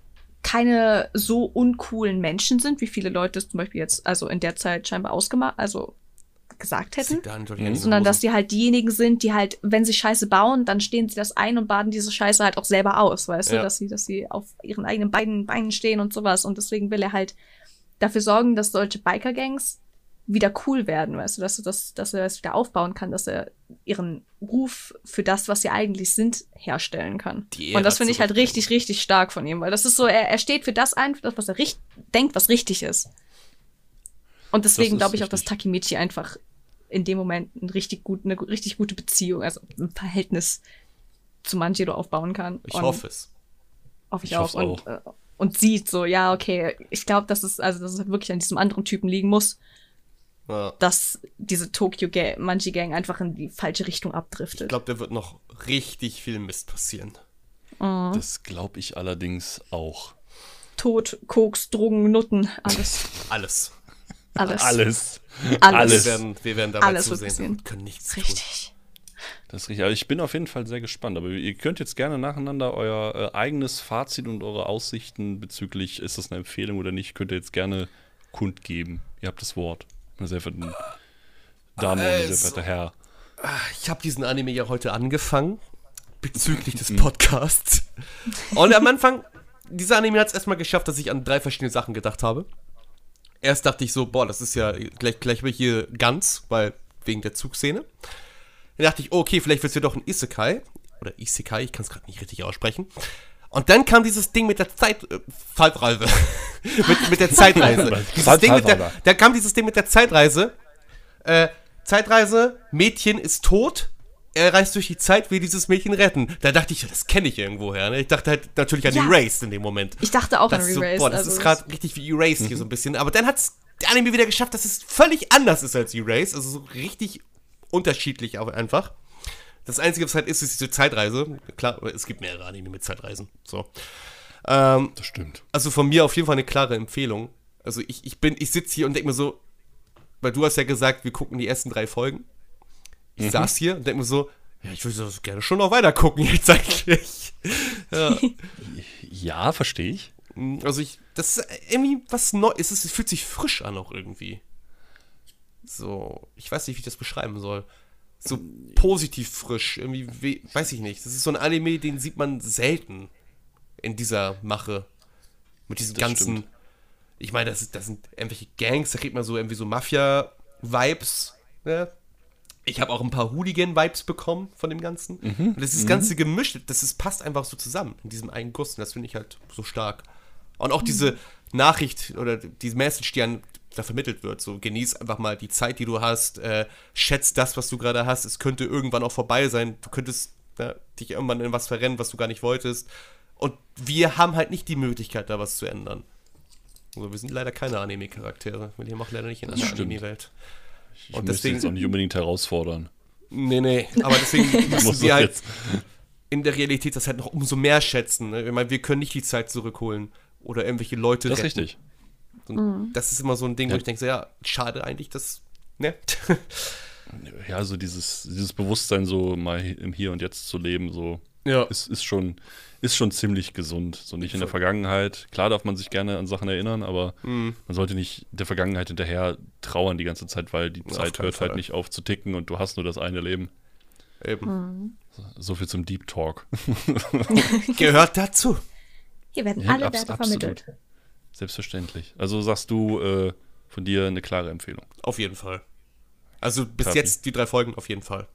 keine so uncoolen Menschen sind, wie viele Leute es zum Beispiel jetzt, also in der Zeit scheinbar ausgemacht, also gesagt hätten. Sieht da natürlich an den sondern dass die halt diejenigen sind, die halt, wenn sie Scheiße bauen, dann stehen sie das ein und baden diese Scheiße halt auch selber aus, weißt Ja. du, dass sie, dass sie auf ihren eigenen beiden Beinen stehen und sowas. Und deswegen will er halt dafür sorgen, dass solche Biker-Gangs wieder cool werden, weißt du, dass, du das, dass er das wieder aufbauen kann, dass er ihren Ruf für das, was sie eigentlich sind, herstellen kann. Und das finde ich halt richtig, richtig stark von ihm, weil das ist so, er, er steht für das ein, für das, was er richt denkt, was richtig ist. Und deswegen glaube ich auch, dass richtig. Takemichi einfach in dem Moment ein richtig gut, eine richtig gute Beziehung, also ein Verhältnis zu Manjiro aufbauen kann. Ich und hoffe es. Hoffe ich, Ich auch. Und, äh, und sieht so, ja, okay, ich glaube, dass es, also, dass es wirklich an diesem anderen Typen liegen muss, Ja. dass diese Tokyo Manji Gang einfach in die falsche Richtung Ich abdriftet. glaube, da wird noch richtig viel Mist passieren. Das glaube ich allerdings auch. Tod, Koks, Drogen, Nutten, alles. Alles. Alles. Alles. Alles. Alles. Wir werden, wir werden dabei Alles zusehen passieren. und können nichts tun. Richtig. Das ist richtig. Also ich bin auf jeden Fall sehr gespannt. Aber ihr könnt jetzt gerne nacheinander euer äh, eigenes Fazit und eure Aussichten bezüglich, ist das eine Empfehlung oder nicht, könnt ihr jetzt gerne kundgeben. Ihr habt das Wort. Meine sehr verehrten Dame und sehr Also. verehrter Herr. Ich habe diesen Anime ja heute angefangen, bezüglich des Mhm. Podcasts. Und am Anfang, dieser Anime hat es erstmal geschafft, dass ich an drei verschiedene Sachen gedacht habe. Erst dachte ich so, boah, das ist ja gleich, gleich will ich hier ganz, weil wegen der Zugszene. Dann dachte ich, okay, vielleicht wird es ja doch ein Isekai. Oder Isekai, ich kann es gerade nicht richtig aussprechen. Und dann kam dieses Ding mit der Zeit, äh, Zeitreise. mit, mit der Zeitreise. dieses Ding mit der, da kam dieses Ding mit der Zeitreise. Äh, Zeitreise, Mädchen ist tot. Er reist durch die Zeit, will dieses Mädchen retten. Da dachte ich, das kenne ich irgendwoher. Ne? Ich dachte halt natürlich an Ja. Erased in dem Moment. Ich dachte auch Das an ist so, Erased. boah, das also ist gerade richtig wie Erased Mhm. hier so ein bisschen. Aber dann hat es der Anime wieder geschafft, dass es völlig anders ist als Erased. Also so richtig unterschiedlich auch einfach. Das Einzige, was halt ist, ist diese Zeitreise. Klar, es gibt mehrere Anime mit Zeitreisen. So. Ähm, Das stimmt. also von mir auf jeden Fall eine klare Empfehlung. Also ich, ich bin, ich sitze hier und denke mir so, weil du hast ja gesagt, wir gucken die ersten drei Folgen. Ich Mhm. saß hier und denke mir so, ja, ich würde das gerne schon noch weiter gucken jetzt eigentlich. Ja. Ja, verstehe ich. Also ich, das ist irgendwie was Neues. Es fühlt sich frisch an auch irgendwie. So, ich weiß nicht, wie ich das beschreiben soll. So positiv frisch, irgendwie, we- weiß ich nicht. Das ist so ein Anime, den sieht man selten in dieser Mache. Mit diesen Das ganzen, stimmt. ich meine, das, ist, das sind irgendwelche Gangs, da kriegt man so irgendwie so Mafia-Vibes. Ne? Ich habe auch ein paar Hooligan-Vibes bekommen von dem Ganzen. Mhm. Und das ist das Ganze gemischt, das ist, passt einfach so zusammen in diesem einen Guss. Und das finde ich halt so stark. Und auch diese Nachricht oder diese Message, die an, da vermittelt wird, so genieß einfach mal die Zeit, die du hast, äh, schätzt das, was du gerade hast. Es könnte irgendwann auch vorbei sein. Du könntest ja, dich irgendwann in was verrennen, was du gar nicht wolltest. Und wir haben halt nicht die Möglichkeit, da was zu ändern. Also wir sind leider keine Anime-Charaktere. Wir leben auch leider nicht in einer. Anime-Welt. Ich Und deswegen- jetzt auch nicht unbedingt herausfordern. Nee, nee, aber deswegen müssen wir halt jetzt. in der Realität das halt noch umso mehr schätzen. Ne? Ich meine, wir können nicht die Zeit zurückholen oder irgendwelche Leute Das ist richtig. Und Das ist immer so ein Ding, wo Ja. ich denke, so, ja, schade eigentlich, dass, ne? Ja, so dieses, dieses Bewusstsein, so mal im Hier und Jetzt zu leben, so ja. ist, ist, schon, ist schon ziemlich gesund. So nicht in der Vergangenheit. Klar darf man sich gerne an Sachen erinnern, aber Mhm. man sollte nicht der Vergangenheit hinterher trauern die ganze Zeit, weil die Zeit hört Fall. halt nicht auf zu ticken und du hast nur das eine Leben. Eben. So viel zum Deep Talk. Gehört dazu. Hier werden Ja, alle abs- Werte absolut. Selbstverständlich. Also sagst du äh, von dir eine klare Empfehlung. Auf jeden Fall. Also bis Kapi. jetzt die drei Folgen auf jeden Fall.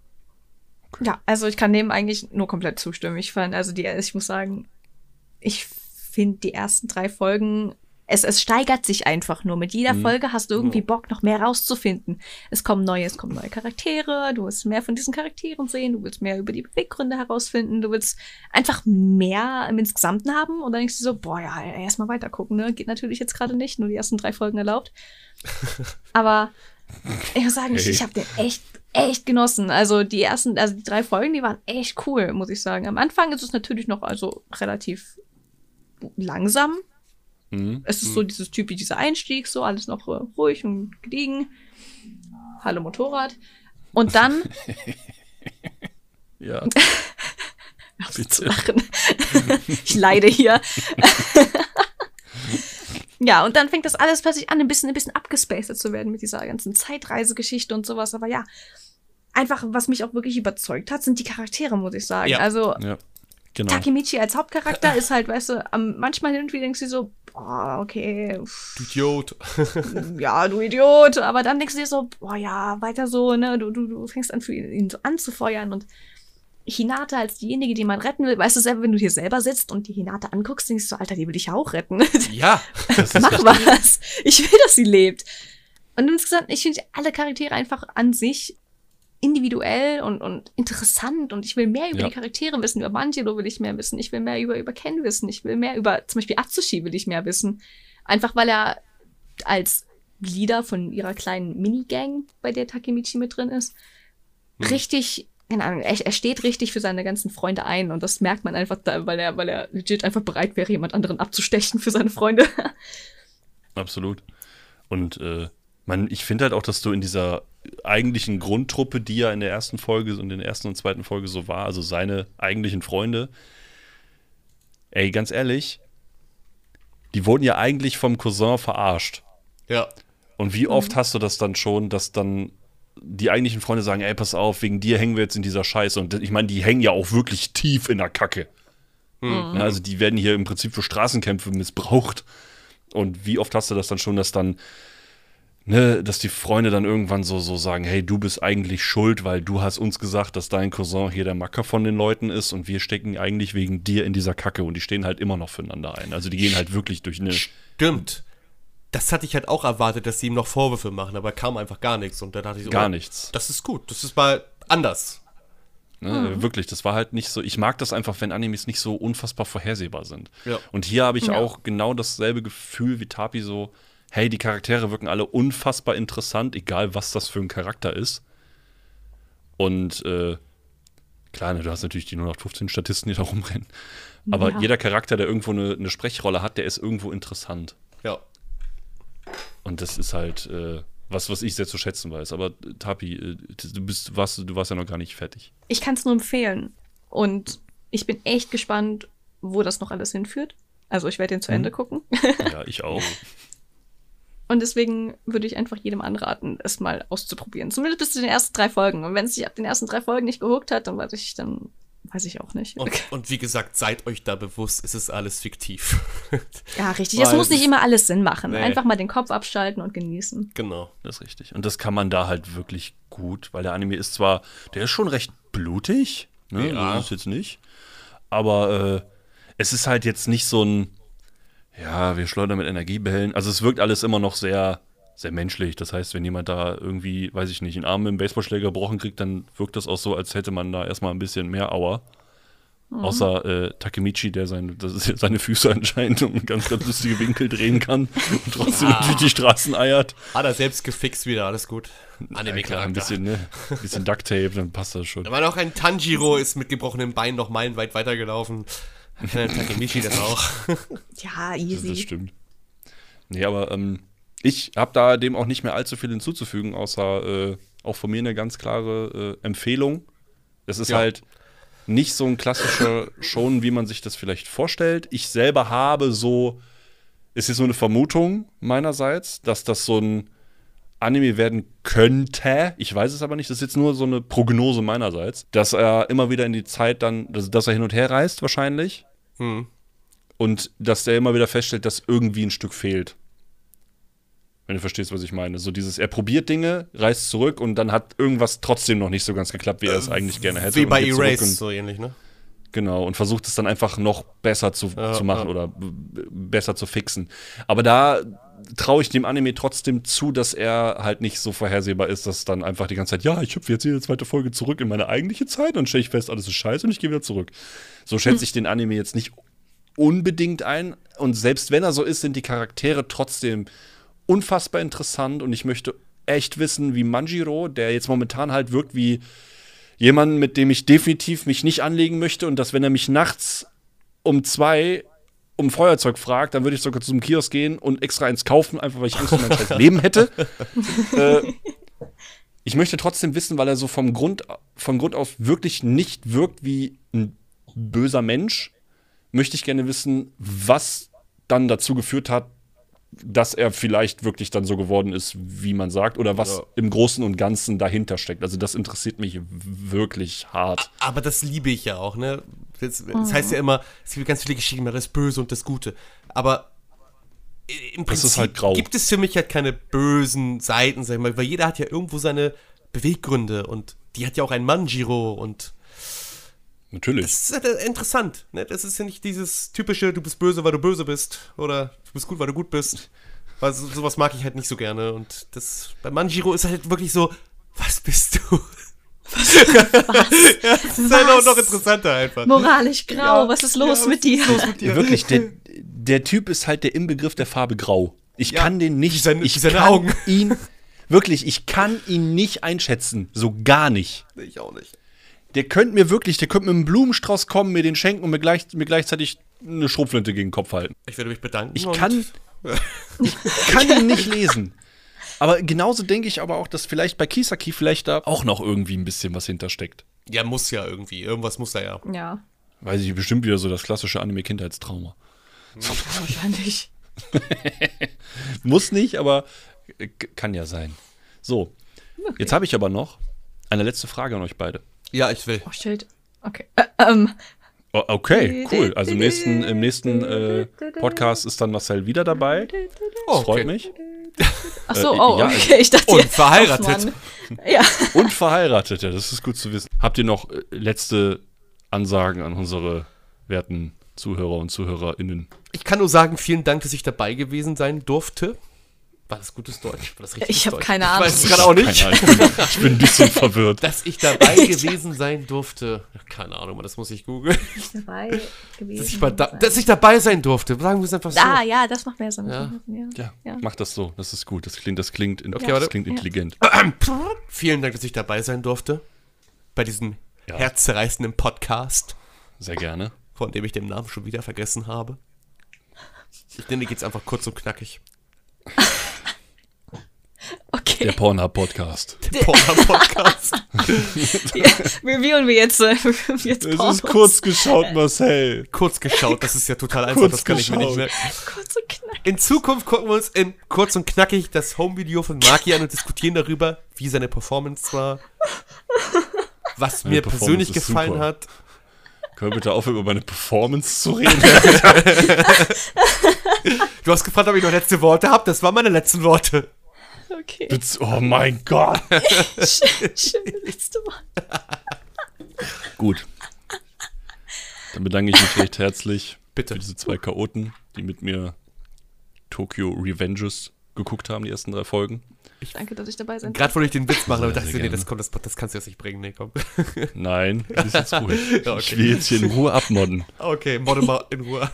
Ja, also ich kann dem eigentlich nur komplett zustimmen. Ich fand, also die, ich muss sagen, ich finde die ersten drei Folgen, es, es steigert sich einfach nur. Mit jeder Folge hast du irgendwie Bock, noch mehr rauszufinden. Es kommen neue, es kommen neue Charaktere, du willst mehr von diesen Charakteren sehen, du willst mehr über die Beweggründe herausfinden, du willst einfach mehr im Insgesamten haben und dann denkst du so, boah, ja, erstmal weiter gucken, ne? Geht natürlich jetzt gerade nicht, nur die ersten drei Folgen erlaubt. Aber ich muss sagen, ich, Hey. ich habe den echt, echt genossen. Also die ersten, also die drei Folgen, die waren echt cool, muss ich sagen. Am Anfang ist es natürlich noch also relativ langsam. Mhm. Es ist so dieses typisch, dieser Einstieg, so alles noch äh, ruhig und gediegen. Hallo Motorrad. Und dann Ja. Zu lachen. ich leide hier. Ja, und dann fängt das alles plötzlich an, ein bisschen, ein bisschen abgespaced zu werden mit dieser ganzen Zeitreisegeschichte und sowas. Aber ja, einfach, was mich auch wirklich überzeugt hat, sind die Charaktere, muss ich sagen. Ja. Also, Ja. Genau. Takemichi als Hauptcharakter ist halt, weißt du, manchmal irgendwie denkst du so, boah, okay, Du Idiot. ja, du Idiot. Aber dann denkst du dir so, boah, ja, weiter so, ne, du, du, du fängst an, für ihn, ihn so anzufeuern und Hinata als diejenige, die man retten will, weißt du selber, wenn du hier selber sitzt und die Hinata anguckst, denkst du, Alter, die will ich ja auch retten. Ja. Mach was. Ich will, dass sie lebt. Und insgesamt, ich finde alle Charaktere einfach an sich individuell und, und interessant und ich will mehr über Ja. die Charaktere wissen. Über Manjiro will ich mehr wissen. Ich will mehr über, über Ken wissen. Ich will mehr über, zum Beispiel Atsushi will ich mehr wissen. Einfach weil er als Leader von ihrer kleinen Minigang, bei der Takemichi mit drin ist, richtig, keine Ahnung, er, er steht richtig für seine ganzen Freunde ein und das merkt man einfach da, weil er, weil er legit einfach bereit wäre, jemand anderen abzustechen für seine Freunde. Absolut. Und äh, man, ich finde halt auch, dass du in dieser eigentlichen Grundtruppe, die ja in der ersten Folge und in der ersten und zweiten Folge so war, also seine eigentlichen Freunde, ey, ganz ehrlich, die wurden ja eigentlich vom Cousin verarscht. Ja. Und wie oft hast du das dann schon, dass dann die eigentlichen Freunde sagen, ey, pass auf, wegen dir hängen wir jetzt in dieser Scheiße. Und ich meine, die hängen ja auch wirklich tief in der Kacke. Ne, Also die werden hier im Prinzip für Straßenkämpfe missbraucht. Und wie oft hast du das dann schon, dass dann, ne, dass die Freunde dann irgendwann so, so sagen, hey, du bist eigentlich schuld, weil du hast uns gesagt, dass dein Cousin hier der Macker von den Leuten ist und wir stecken eigentlich wegen dir in dieser Kacke und die stehen halt immer noch füreinander ein. Also die gehen halt wirklich durch eine. Stimmt. Das hatte ich halt auch erwartet, dass sie ihm noch Vorwürfe machen, aber kam einfach gar nichts. Und da dachte ich so, Gar oh, nichts. Das ist gut. Das ist mal anders. Ne? Wirklich, das war halt nicht so. Ich mag das einfach, wenn Animes nicht so unfassbar vorhersehbar sind. Ja. Und hier habe ich Ja. auch genau dasselbe Gefühl wie Tapi so, hey, die Charaktere wirken alle unfassbar interessant, egal was das für ein Charakter ist. Und äh, klar, ne, du hast natürlich die 0815 Statisten, die da rumrennen. Aber Ja. jeder Charakter, der irgendwo eine, eine Sprechrolle hat, der ist irgendwo interessant. Ja. Und das ist halt äh, was, was ich sehr zu schätzen weiß. Aber Tapi, äh, du bist, warst, du warst ja noch gar nicht fertig. ich kann es nur empfehlen. Und ich bin echt gespannt, wo das noch alles hinführt. Also ich werde den zu Ende gucken. Ja, ich auch. Und deswegen würde ich einfach jedem anraten, es mal auszuprobieren. Zumindest bis zu den ersten drei Folgen. Und wenn es sich ab den ersten drei Folgen nicht gehuckt hat, dann weiß ich, dann weiß ich auch nicht. Und, und wie gesagt, seid euch da bewusst, es ist alles fiktiv. ja, richtig. Weil Es muss nicht immer alles Sinn machen. Nee. Einfach mal den Kopf abschalten und genießen. genau. Das ist richtig. Und das kann man da halt wirklich gut, weil der Anime ist zwar, der ist schon recht blutig, ne? Ja. So ist jetzt nicht. Aber äh, es ist halt jetzt nicht so ein, ja, wir schleudern mit Energiebällen. Also es wirkt alles immer noch sehr, sehr menschlich. Das heißt, wenn jemand da irgendwie, weiß ich nicht, einen Arm mit einem Baseballschläger gebrochen kriegt, dann wirkt das auch so, als hätte man da erstmal ein bisschen mehr Aua. Außer äh, Takemichi, der sein, seine Füße anscheinend um ganz, ganz lustige Winkel drehen kann und trotzdem durch die Straßen eiert. Hat er selbst gefixt wieder, alles gut. Ja, klar, ein bisschen, ne? Ein bisschen Duct Tape, dann passt das schon. Da war noch ein Tanjiro, ist mit gebrochenem Bein noch meilenweit weitergelaufen. Äh, Takemichi das auch. Ja, Das, easy. das stimmt. Nee, aber ähm, ich habe da dem auch nicht mehr allzu viel hinzuzufügen, außer äh, auch von mir eine ganz klare äh, Empfehlung. Es ist Ja. halt nicht so ein klassischer Schon, wie man sich das vielleicht vorstellt. Ich selber habe so, ist jetzt so eine Vermutung meinerseits, dass das so ein Anime werden könnte. Ich weiß es aber nicht. Das ist jetzt nur so eine Prognose meinerseits, dass er immer wieder in die Zeit dann, dass, dass er hin und her reist wahrscheinlich Und dass der immer wieder feststellt, dass irgendwie ein Stück fehlt. Wenn du verstehst, was ich meine. So dieses, er probiert Dinge, reist zurück und dann hat irgendwas trotzdem noch nicht so ganz geklappt, wie er es eigentlich gerne hätte. Wie bei Erase, und- so ähnlich, ne? Genau, und versucht es dann einfach noch besser zu, Ja, zu machen ja. oder besser zu fixen. Aber da traue ich dem Anime trotzdem zu, dass er halt nicht so vorhersehbar ist, dass dann einfach die ganze Zeit, ja, ich hüpfe jetzt jede zweite Folge zurück in meine eigentliche Zeit und stelle ich fest, alles ist scheiße und ich gehe wieder zurück. So schätze ich den Anime jetzt nicht unbedingt ein. Und selbst wenn er so ist, sind die Charaktere trotzdem unfassbar interessant und ich möchte echt wissen, wie Manjiro, der jetzt momentan halt wirkt wie jemanden, mit dem ich definitiv mich nicht anlegen möchte und dass, wenn er mich nachts um zwei um Feuerzeug fragt, dann würde ich sogar zum Kiosk gehen und extra eins kaufen, einfach weil ich Angst um mein scheiß Leben hätte. äh, ich möchte trotzdem wissen, weil er so vom Grund, von Grund auf wirklich nicht wirkt wie ein böser Mensch, möchte ich gerne wissen, was dann dazu geführt hat, dass er vielleicht wirklich dann so geworden ist, wie man sagt, oder was Ja. im Großen und Ganzen dahinter steckt. Also das interessiert mich wirklich hart. Aber das liebe ich ja auch, ne? Das, das heißt ja immer, es gibt ganz viele Geschichten über das Böse und das Gute. Aber im Das Prinzip ist halt grau. gibt es für mich halt keine bösen Seiten, sag ich mal, weil jeder hat ja irgendwo seine Beweggründe und die hat ja auch ein Manjiro und Natürlich. das ist äh, interessant, ne? Das ist ja nicht dieses typische, du bist böse, weil du böse bist oder du bist gut, weil du gut bist. Weil so, sowas mag ich halt nicht so gerne und das bei Manjiro ist halt wirklich so, was bist du? ja, das ist halt auch noch interessanter einfach. Moralisch grau, was ist los Ja, mit was dir? ist los mit dir? Wirklich, der, der Typ ist halt der Inbegriff der Farbe Grau. Ich Ja, kann den nicht, seine- ich kann Augen. ihn, wirklich, ich kann ihn nicht einschätzen. So gar nicht. Ich auch nicht. Der könnte mir wirklich, der könnte mit einem Blumenstrauß kommen, mir den schenken und mir, gleich, mir gleichzeitig eine Schrotflinte gegen den Kopf halten. Ich werde mich bedanken. Ich kann, ich kann ihn nicht lesen. Aber genauso denke ich aber auch, dass vielleicht bei Kisaki vielleicht da auch noch irgendwie ein bisschen was hintersteckt. Ja, muss ja irgendwie. Irgendwas muss da ja. Ja, Weiß ich, bestimmt wieder so das klassische Anime-Kindheitstrauma. wahrscheinlich. Muss nicht, aber kann ja sein. So, jetzt habe ich aber noch eine letzte Frage an euch beide. Ja, ich will. Oh, Schild. Okay. Äh, ähm, Okay, cool. Also im nächsten, im nächsten äh, Podcast ist dann Marcel wieder dabei. Oh, Das freut okay. mich. ach so, Äh, oh, ja, okay. Ich dachte und verheiratet. Oh, ja. Und verheiratet, ja, das ist gut zu wissen. Habt ihr noch äh, letzte Ansagen an unsere werten Zuhörer und ZuhörerInnen? Ich kann nur sagen, vielen Dank, dass ich dabei gewesen sein durfte. War das gutes Deutsch? War das richtig Ich hab Deutsch? keine Ich Ahnung. weiß es gerade auch nicht. Ich bin, ich ein bisschen verwirrt. Dass ich dabei gewesen sein durfte. Keine Ahnung, das muss ich googeln. dabei gewesen. Dass ich, da, dass ich dabei sein durfte. Sagen wir es einfach so. ah, ja, das macht mehr Sinn. Ja. Ja, Ja. mach das so. Das ist gut. Das klingt, das klingt, in, Okay, das klingt intelligent. Vielen Dank, dass ich dabei sein durfte. Bei diesem Ja. herzzerreißenden Podcast, Sehr gerne. von dem ich den Namen schon wieder vergessen habe. Ich nenne jetzt einfach kurz und knackig. Okay. Der Pornhub-Podcast. Porno-Podcast. Ja, reviewen wir jetzt, äh, reviewen wir jetzt Pornos. geschaut, Marcel. kurz geschaut, das ist ja total einfach, Kurz das kann ich mir nicht geschaut. mehr. Kurz und knapp. In Zukunft gucken wir uns in kurz und knackig das Home-Video von Maki an und diskutieren darüber, wie seine Performance war. Was Meine mir Performance persönlich ist gefallen super. hat. Können wir bitte aufhören, über meine Performance zu reden? Du hast gefragt, ob ich noch letzte Worte habe. Das waren meine letzten Worte. Okay. Jetzt- oh mein Gott. Schöne letzte Mal. Gut. Dann bedanke ich mich recht herzlich Bitte. für diese zwei Chaoten, die mit mir Tokyo Revenges geguckt haben, die ersten drei Folgen. Danke, dass ich dabei sein Gerade wollte ich den Witz machen, aber dachte, sehr nee, das, kommt, das, das kannst du jetzt nicht bringen. Nee, komm. Nein, ist jetzt ruhig. Ja, okay. Ich will jetzt hier in Ruhe abmodden. Okay, modde mal in Ruhe.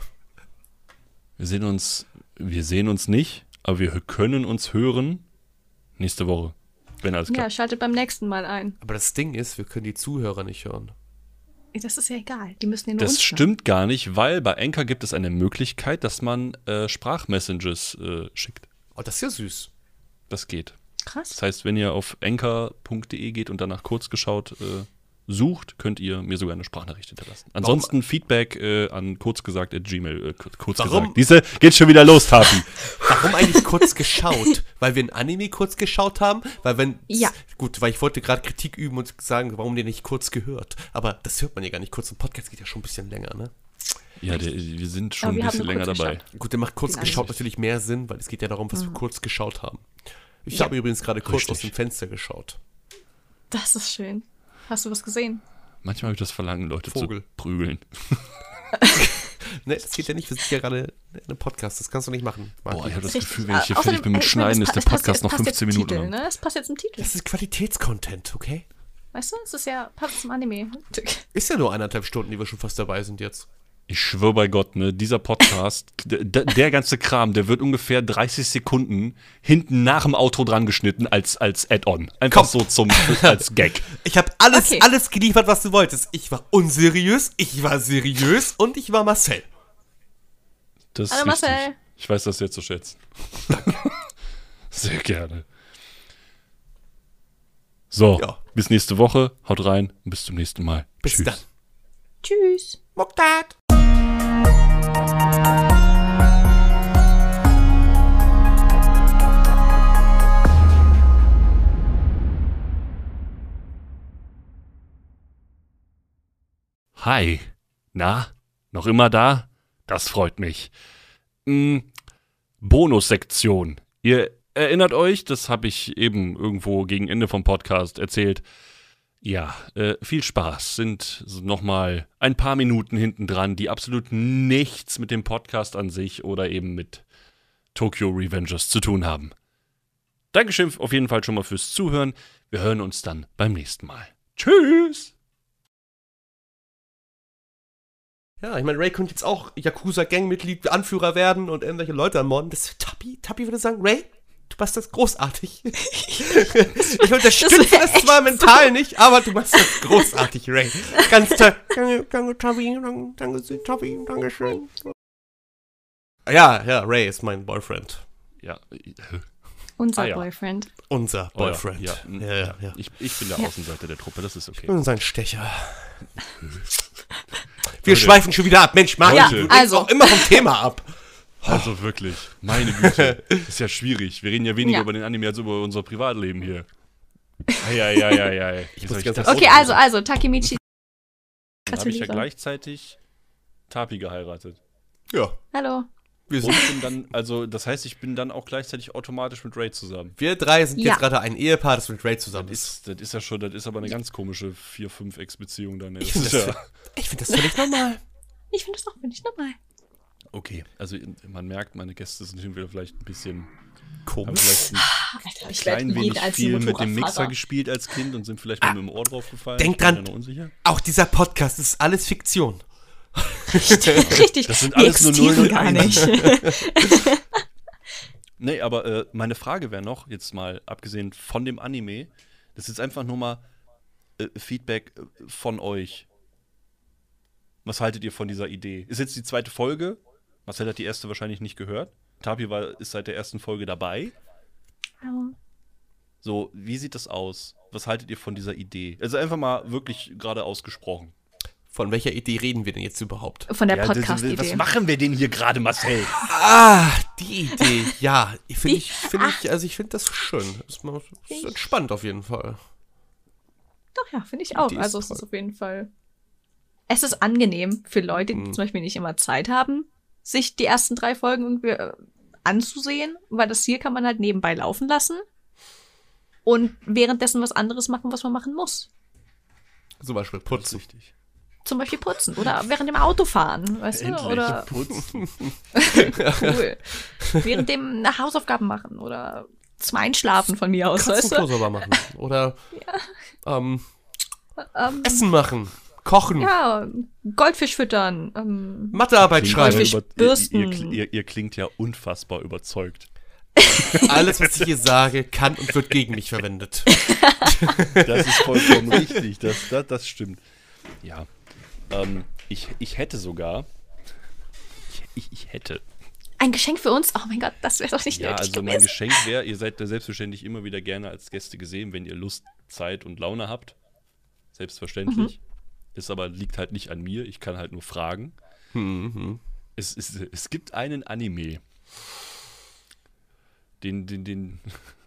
Wir sehen uns, wir sehen uns nicht, aber wir können uns hören nächste Woche. Wenn alles Ja, klappt. schaltet beim nächsten Mal ein. Aber das Ding ist, wir können die Zuhörer nicht hören. Das ist ja egal. Die müssen ja nur Das uns stimmt gar nicht, weil bei Anchor gibt es eine Möglichkeit, dass man äh, Sprachmessages äh, schickt. Oh, das ist ja süß. Das geht. Krass. Das heißt, wenn ihr auf anchor.de geht und danach kurz geschaut äh, sucht, könnt ihr mir sogar eine Sprachnachricht hinterlassen. Ansonsten Feedback äh, an kurzgesagt at gmail. Äh, kur- kurz Warum? gesagt. Diese geht schon wieder los, Tapi. Warum eigentlich kurz geschaut? Weil wir ein Anime kurz geschaut haben? Weil wenn. Ja. Gut, weil ich wollte gerade Kritik üben und sagen, warum den nicht kurz gehört. Aber das hört man ja gar nicht kurz. Ein Podcast geht ja schon ein bisschen länger, ne? ja, der, wir sind schon wir ein bisschen länger dabei. geschaut. Gut, der macht kurz geschaut natürlich mehr Sinn, weil es geht ja darum, was wir kurz geschaut haben. Ich Ja. habe übrigens gerade kurz Richtig. aus dem Fenster geschaut. Das ist schön. Hast du was gesehen? Manchmal habe ich das Verlangen, Leute Vogel. zu prügeln. Ne, das geht ja nicht. Wir sind ja gerade in einem Podcast. Das kannst du nicht machen. Martin. Boah, ich habe das Richtig. Gefühl, wenn ich hier Ah, fertig bin mit äh, Schneiden, ist der Podcast noch passt jetzt 15 im Minuten Titel, lang. ne? Es passt jetzt im Titel. das ist Qualitätscontent, okay? Weißt du, es ist ja, passt zum Anime. Ist ja nur eineinhalb Stunden, die wir schon fast dabei sind jetzt. Ich schwöre bei Gott, ne, dieser Podcast, der ganze Kram, der wird ungefähr 30 Sekunden hinten nach dem Outro dran geschnitten als, als Add-on. Einfach Komm. so zum, als Gag. Ich habe alles, Okay. alles geliefert, was du wolltest. Ich war unseriös, ich war seriös und ich war Marcel. Das ist Hallo. Marcel. Ich weiß das sehr zu schätzen. Sehr gerne. So, Ja. bis nächste Woche. Haut rein und bis zum nächsten Mal. Bis Tschüss. dann. Tschüss. Moktat. Hi. Na, noch immer da? Das freut mich. Hm, Bonussektion. Ihr erinnert euch, das habe ich eben irgendwo gegen Ende vom Podcast erzählt. Ja, äh, viel Spaß. Sind nochmal ein paar Minuten hinten dran, die absolut nichts mit dem Podcast an sich oder eben mit Tokyo Revengers zu tun haben. Dankeschön auf jeden Fall schon mal fürs Zuhören. Wir hören uns dann beim nächsten Mal. Tschüss! Ja, ich meine, Ray könnte jetzt auch Yakuza-Gangmitglied, Anführer werden und irgendwelche Leute ermorden. Das Tappi, Tappi würde sagen, Ray, du machst das großartig. ich unterstütze das, das zwar mental nicht, aber du machst das großartig, Ray. Ganz toll. Danke, danke, Tappi, danke, danke, Tappi, danke schön. Ja, ja, Ray ist mein Boyfriend. Ja, Unser Ah, ja. Boyfriend. Unser oh ja, Boyfriend. Ja, ja, ja. ja. Ich, ich bin der Ja. Außenseiter der Truppe, das ist okay. Und sein Stecher. Wir schweifen schon wieder ab. Mensch, Marc, Ja, du also. auch immer vom Thema ab. Also wirklich, meine Güte. ist ja schwierig. Wir reden ja weniger Ja. über den Anime als über unser Privatleben hier. Eieieiei. Ich ganz das Okay, also, also, Takemichi. Dann habe ich ja Lisa. gleichzeitig Tapi geheiratet. Ja, Hallo. wir sind. bin dann, also das heißt, ich bin dann auch gleichzeitig automatisch mit Ray zusammen. Wir drei sind Ja. jetzt gerade ein Ehepaar, das mit Ray zusammen Das ist. das ist ja schon, das ist aber eine ganz komische 4-5-Ex-Beziehung dann. Ich finde das, ja, ich find das völlig normal. Ich finde das auch ich normal. Okay, also man merkt, meine Gäste sind wieder vielleicht ein bisschen, haben Komisch. vielleicht ein Vielleicht habe ich klein wenig als viel mit dem Mixer gespielt als Kind und sind vielleicht mal mit dem Ohr draufgefallen. denk dran. Auch dieser Podcast ist alles Fiktion. Richtig. Das sind alles nur Nullen und gar nicht. Nee, aber äh, meine Frage wäre noch, jetzt mal abgesehen von dem Anime, das ist jetzt einfach nur mal äh, Feedback äh, von euch. Was haltet ihr von dieser Idee? Ist jetzt die zweite Folge. Marcel hat die erste wahrscheinlich nicht gehört. Tapi war, ist seit der ersten Folge dabei. So, wie sieht das aus? Was haltet ihr von dieser Idee? Also einfach mal wirklich gerade ausgesprochen. Von welcher Idee reden wir denn jetzt überhaupt? Von der Ja, das- Was Podcast-Idee. machen wir denn hier gerade, Marcel? Ah, die Idee. Ja, finde ich, finde ich, also ich finde das schön. Das ist ist entspannt auf jeden Fall. Doch, ja, finde ich auch. Also es ist auf jeden Fall. Es ist angenehm für Leute, die zum Beispiel nicht immer Zeit haben, sich die ersten drei Folgen irgendwie äh, anzusehen, weil das hier kann man halt nebenbei laufen lassen und währenddessen was anderes machen, was man machen muss. Zum Beispiel putzen. Richtig. Zum Beispiel putzen oder während dem Autofahren, weißt du? Oder putzen. cool. während dem Hausaufgaben machen oder zum Einschlafen von mir aus, weißt du? Sauber machen. Oder ähm, Ähm, Essen machen. Kochen. ja, Goldfisch füttern. Ähm, Mathearbeit schreiben. Goldfisch bürsten. ihr, ihr, ihr klingt ja unfassbar überzeugt. Alles, was ich hier sage, kann und wird gegen mich verwendet. Das ist vollkommen richtig. Das, das, das stimmt. Ja. Ähm, ich, ich hätte sogar. Ich, ich, hätte. ein Geschenk für uns? Oh mein Gott, das wäre doch nicht Ja, nötig also mein gewesen. Geschenk wäre, ihr seid da selbstverständlich immer wieder gerne als Gäste gesehen, wenn ihr Lust, Zeit und Laune habt. Selbstverständlich. Ist aber liegt halt nicht an mir. Ich kann halt nur fragen. Mhm. Es, es, es gibt einen Anime. Den, den, den,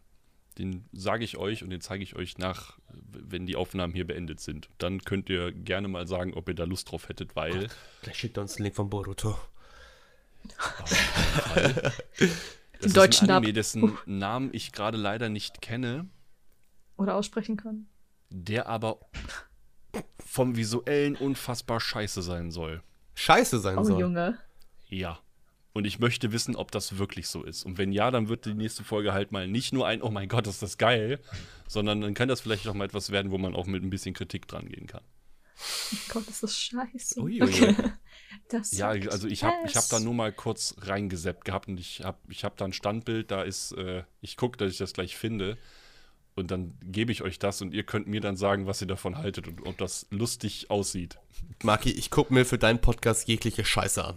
den sage ich euch und den zeige ich euch nach, wenn die Aufnahmen hier beendet sind. Dann könnt ihr gerne mal sagen, ob ihr da Lust drauf hättet, weil Gleich schickt er uns einen Link von Boruto. das deutschen ist ein Anime, dessen Namen ich gerade leider nicht kenne, Oder aussprechen kann. der aber vom visuellen unfassbar scheiße sein soll. Scheiße sein Oh, soll. Junge. Ja. Und ich möchte wissen, ob das wirklich so ist. Und wenn ja, dann wird die nächste Folge halt mal nicht nur ein, oh mein Gott, ist das geil, sondern dann kann das vielleicht auch mal etwas werden, wo man auch mit ein bisschen Kritik dran gehen kann. Oh Gott, ist das scheiße. Ui, ui, okay. Das Ja, also ich habe ich hab da nur mal kurz reingeseppt gehabt und ich habe ich hab da ein Standbild, da ist, äh, ich gucke, dass ich das gleich finde. Und dann gebe ich euch das und ihr könnt mir dann sagen, was ihr davon haltet und ob das lustig aussieht. Maki, ich guck mir für deinen Podcast jegliche Scheiße an.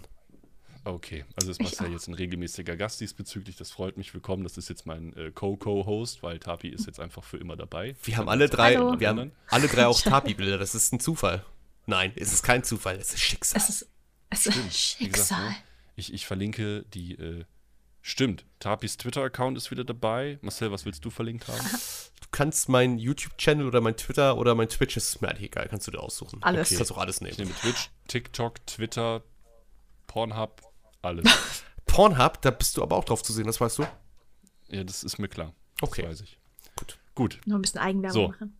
Okay, also ist Marcel jetzt ein regelmäßiger Gast diesbezüglich. Das freut mich. Willkommen. Das ist jetzt mein äh, Co-Co-Host, weil Tapi ist jetzt einfach für immer dabei. Wir haben alle drei, Hallo. wir haben alle drei auch Tapi-Bilder. Das ist ein Zufall. Nein, es ist kein Zufall, es ist Schicksal. Es ist, es ist Wie gesagt, Schicksal. ne, ich, ich verlinke die. Äh, stimmt, Tapis Twitter-Account ist wieder dabei. Marcel, was willst du verlinkt haben? Du kannst meinen YouTube-Channel oder mein Twitter oder mein Twitch, das ist mir eigentlich egal, kannst du dir aussuchen. Alles. Du kannst auch alles Ich nehmen. nehme Twitch, TikTok, Twitter, Pornhub, alles. Pornhub, da bist du aber auch drauf zu sehen, das weißt du? ja, das ist mir klar. Okay. Das weiß ich. Gut. Gut. Noch ein bisschen Eigenwerbung So. machen.